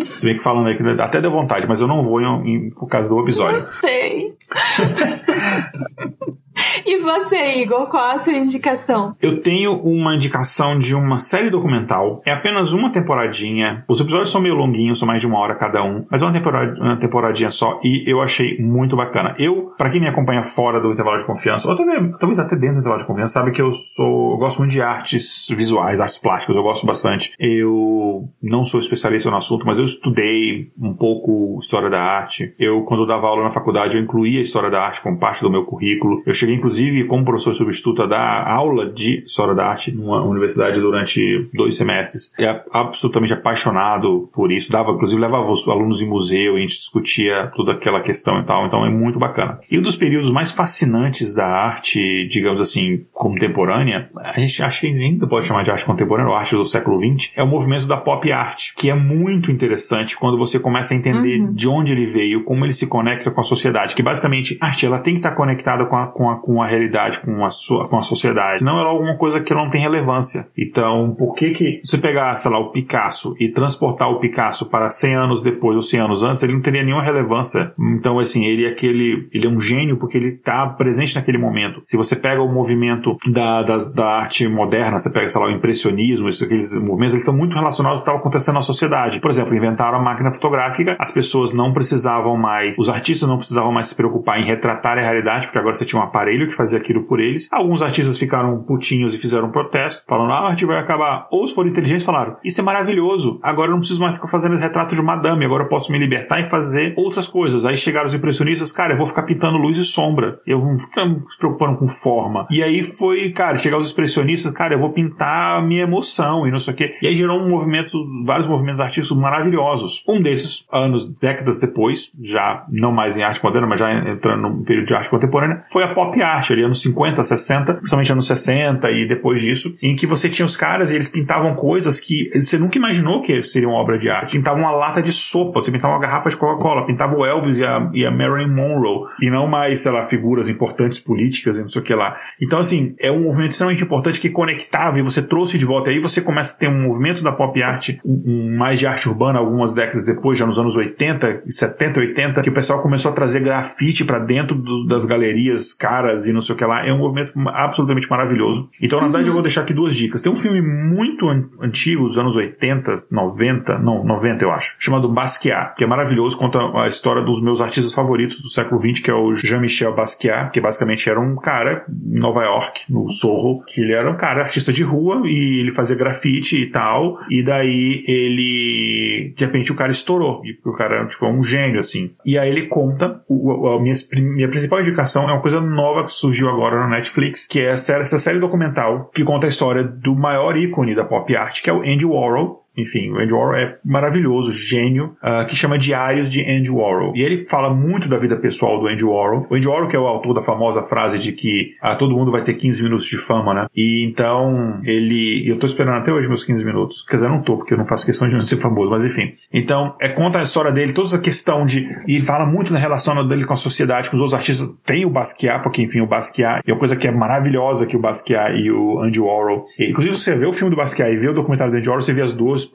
Se bem que falando aí que até deu vontade, mas eu não vou em, em, por causa do episódio. Eu sei. E você, Igor, qual a sua indicação? Eu tenho uma indicação de uma série documental. É apenas uma temporadinha. Os episódios são meio longuinhos, são mais de uma hora cada um. Mas é uma, uma temporadinha só e eu achei muito bacana. Eu, para quem me acompanha fora do intervalo de confiança, ou talvez, talvez até dentro do intervalo de confiança, sabe que eu sou. Eu gosto muito de artes visuais, artes plásticas, eu gosto bastante. Eu não sou especialista no assunto, mas eu estudei um pouco história da arte. Eu, quando eu dava aula na faculdade, eu incluía a história da arte como parte do meu currículo. Eu cheguei, inclusive, como professor substituto a dar aula de História da Arte numa universidade durante dois semestres. É absolutamente apaixonado por isso. Dava, inclusive, levava os alunos em museu e a gente discutia toda aquela questão e tal. Então é muito bacana. E um dos períodos mais fascinantes da arte, digamos assim, contemporânea, a gente acha que ainda pode chamar de arte contemporânea ou arte do século XX, é o movimento da pop art, que é muito interessante quando você começa a entender uhum. de onde ele veio, como ele se conecta com a sociedade. Que basicamente, a arte ela tem que estar conectada com a, com a, com a realidade, com a, sua, com a sociedade. Senão ela é alguma coisa que não tem relevância. Então, por que que você pegar, sei lá, o Picasso e transportar o Picasso para 100 anos depois ou 100 anos antes, ele não teria nenhuma relevância. Então, assim, ele é aquele, ele é um gênio porque ele está presente naquele momento. Se você pega o movimento da, da arte moderna, você pega, sei lá, o impressionismo, esses, aqueles movimentos, eles estão muito relacionados ao que estava acontecendo na sociedade. Por exemplo, inventaram a máquina fotográfica, as pessoas não precisavam mais, os artistas não precisavam mais se preocupar em retratar a realidade, porque agora você tinha um aparelho que fazia aquilo por eles. Alguns artistas ficaram putinhos e fizeram um protesto, falando, ah, a arte vai acabar. Ou se foram inteligentes, falaram, isso é maravilhoso, agora eu não preciso mais ficar fazendo retrato de madame, agora eu posso me libertar e fazer outras coisas. Aí chegaram os impressionistas, cara, eu vou ficar pintando luz e sombra, eu vou ficar se preocupando com forma. E aí foi, cara, chegar os expressionistas, cara, eu vou pintar a minha emoção e não sei o quê. E aí gerou um movimento, vários movimentos artísticos maravilhosos. Um desses, anos, décadas depois, já não mais em arte moderna, mas já entrando no período de arte contemporânea, foi a pop art, ali anos 50, 60, principalmente anos 60 e depois disso, em que você tinha os caras e eles pintavam coisas que você nunca imaginou que seriam obra de arte. Pintavam uma lata de sopa, você pintava uma garrafa de Coca-Cola, pintava o Elvis e a, e a Marilyn Monroe, e não mais, sei lá, figuras importantes políticas e não sei o que lá. Então, assim, é um movimento extremamente importante que conectava e você trouxe de volta. Aí você começa a ter um movimento da pop art, um, um mais de arte urbana, algumas décadas depois, já nos anos 80, 70, 80, que o pessoal começou a trazer grafite para dentro do, das galerias caras e não sei o que lá. É um movimento absolutamente maravilhoso. Então, na verdade, uhum. eu vou deixar aqui duas dicas. Tem um filme muito antigo, dos anos 80, 90, não, 90 eu acho, chamado Basquiat, que é maravilhoso, conta a história dos meus artistas favoritos do século XX, que é o Jean-Michel Basquiat, que basicamente era um cara em Nova York, no Sorro, que ele era um cara artista de rua e ele fazia grafite e tal, e daí ele, de repente, o cara estourou, e o cara tipo, é um gênio, assim. E aí ele conta, o, a minha, minha principal indicação é uma coisa nova que surgiu agora na Netflix, que é essa série documental que conta a história do maior ícone da pop art, que é o Andy Warhol, enfim, o Andy Warhol é maravilhoso, gênio, uh, que chama Diários de Andy Warhol. E ele fala muito da vida pessoal do Andy Warhol. O Andy Warhol que é o autor da famosa frase de que ah, todo mundo vai ter 15 minutos de fama, né? E então ele... Eu tô esperando até hoje meus 15 minutos. Quer dizer, não tô, porque eu não faço questão de não ser famoso, mas enfim. Então, é conta a história dele, toda essa questão de... E fala muito na relação dele com a sociedade, com os outros artistas. Tem o Basquiat, porque enfim, o Basquiat é uma coisa que é maravilhosa que o Basquiat e o Andy Warhol... E, inclusive, você vê o filme do Basquiat e vê o documentário do Andy Warhol, você vê as duas, as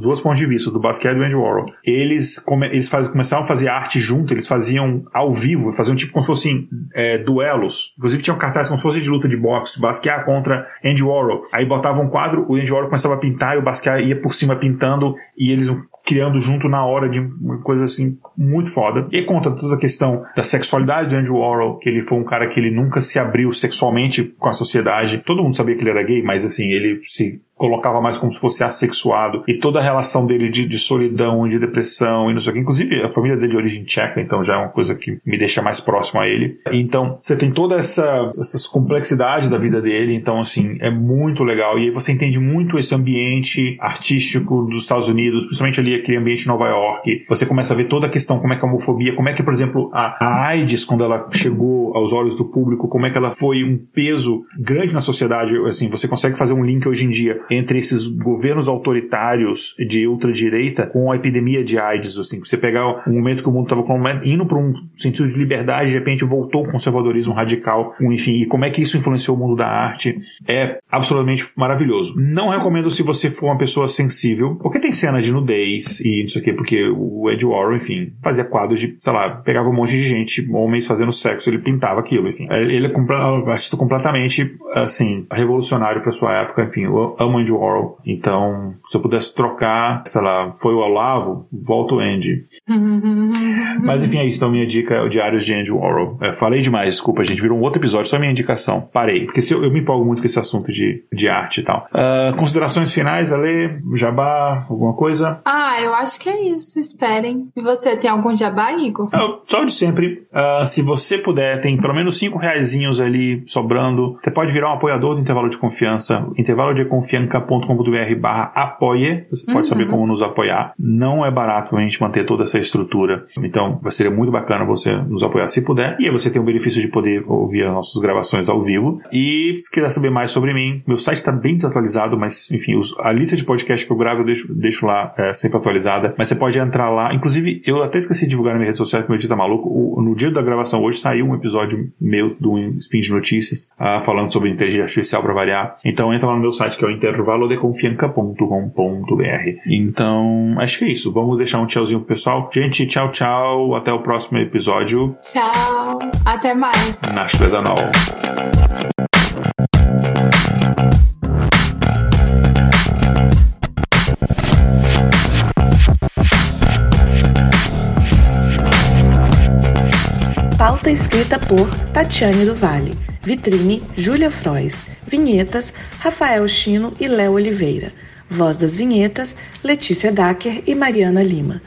duas pontos de vista, do Basquiat e do Andy Warhol. Eles, come, eles faz, começaram a fazer arte junto, eles faziam ao vivo, faziam tipo como se fossem é, duelos. Inclusive tinham cartazes como se fosse de luta de boxe, Basquiat contra Andy Warhol. Aí botavam um quadro, o Andy Warhol começava a pintar e o Basquiat ia por cima pintando e eles criando junto na hora de uma coisa assim muito foda. E conta toda a questão da sexualidade do Andrew Warhol, que ele foi um cara que ele nunca se abriu sexualmente com a sociedade. Todo mundo sabia que ele era gay, mas assim, ele se colocava mais como se fosse assexuado e toda a relação dele de, de solidão e de depressão e não sei o que. Inclusive, a família dele é de origem tcheca, então já é uma coisa que me deixa mais próximo a ele. Então, você tem toda essa, essa complexidade da vida dele, então, assim, é muito legal. E aí você entende muito esse ambiente artístico dos Estados Unidos, principalmente ali aquele ambiente de Nova York. Você começa a ver toda a questão, como é que a homofobia, como é que, por exemplo, a, a AIDS, quando ela chegou aos olhos do público, como é que ela foi um peso grande na sociedade. Assim, você consegue fazer um link hoje em dia entre esses governos autoritários de ultradireita com a epidemia de AIDS. Assim, você pegar um momento que o mundo estava indo para um sentido de liberdade, de repente voltou o conservadorismo radical, enfim, e como é que isso influenciou o mundo da arte, é absolutamente maravilhoso. Não recomendo se você for uma pessoa sensível, porque tem cenas de nudez e não sei o quê, porque o Ed Warren, enfim, fazia quadros de, sei lá, pegava um monte de gente, homens fazendo sexo, ele pintava aquilo, enfim. Ele é um artista completamente, assim, revolucionário para sua época, enfim, eu amo Andy Warhol. Então, se eu pudesse trocar, sei lá, foi o Olavo, volta o Andy. Mas enfim, é isso. Então, minha dica é o Diários de Andy Warhol. É, falei demais, desculpa, gente. Virou um outro episódio, só minha indicação. Parei. Porque se eu, eu me empolgo muito com esse assunto de, de arte e tal. Uh, considerações finais, Ale? Jabá? Alguma coisa? Ah, eu acho que é isso. Esperem. E você tem algum jabá, Igor? Eu, só de sempre. Uh, se você puder, tem pelo menos cinco reaisinhos ali sobrando. Você pode virar um apoiador do Intervalo de Confiança. Intervalo de Confiança confianca.com.br barra apoie. Você pode uhum. saber como nos apoiar. Não é barato a gente manter toda essa estrutura. Então, seria muito bacana você nos apoiar se puder. E aí você tem o benefício de poder ouvir as nossas gravações ao vivo. E se quiser saber mais sobre mim, meu site está bem desatualizado, mas enfim, os, a lista de podcast que eu gravo eu deixo, deixo lá é, sempre atualizada. Mas você pode entrar lá. Inclusive, eu até esqueci de divulgar na minha rede social que meu dia tá maluco. O, no dia da gravação hoje saiu um episódio meu do Spin de Notícias uh, falando sobre inteligência artificial para variar. Então entra lá no meu site que é o Inter intervalodeconfianca.com.br. Então, acho que é isso. Vamos deixar um tchauzinho pro pessoal. Gente, tchau, tchau. Até o próximo episódio. Tchau. Até mais. Na Schledanol. Pauta escrita por Tatiane do Vale. Vitrine, Júlia Frois. Vinhetas, Rafael Chino e Léo Oliveira. Voz das vinhetas, Letícia Dacker e Mariana Lima.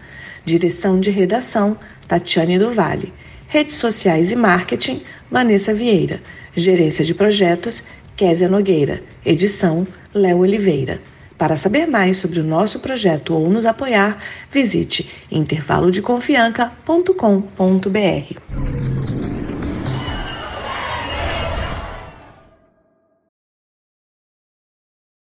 Direção de redação, Tatiane do Vale. Redes sociais e marketing, Vanessa Vieira. Gerência de projetos, Késia Nogueira. Edição, Léo Oliveira. Para saber mais sobre o nosso projeto ou nos apoiar, visite intervalodeconfianca.com.br.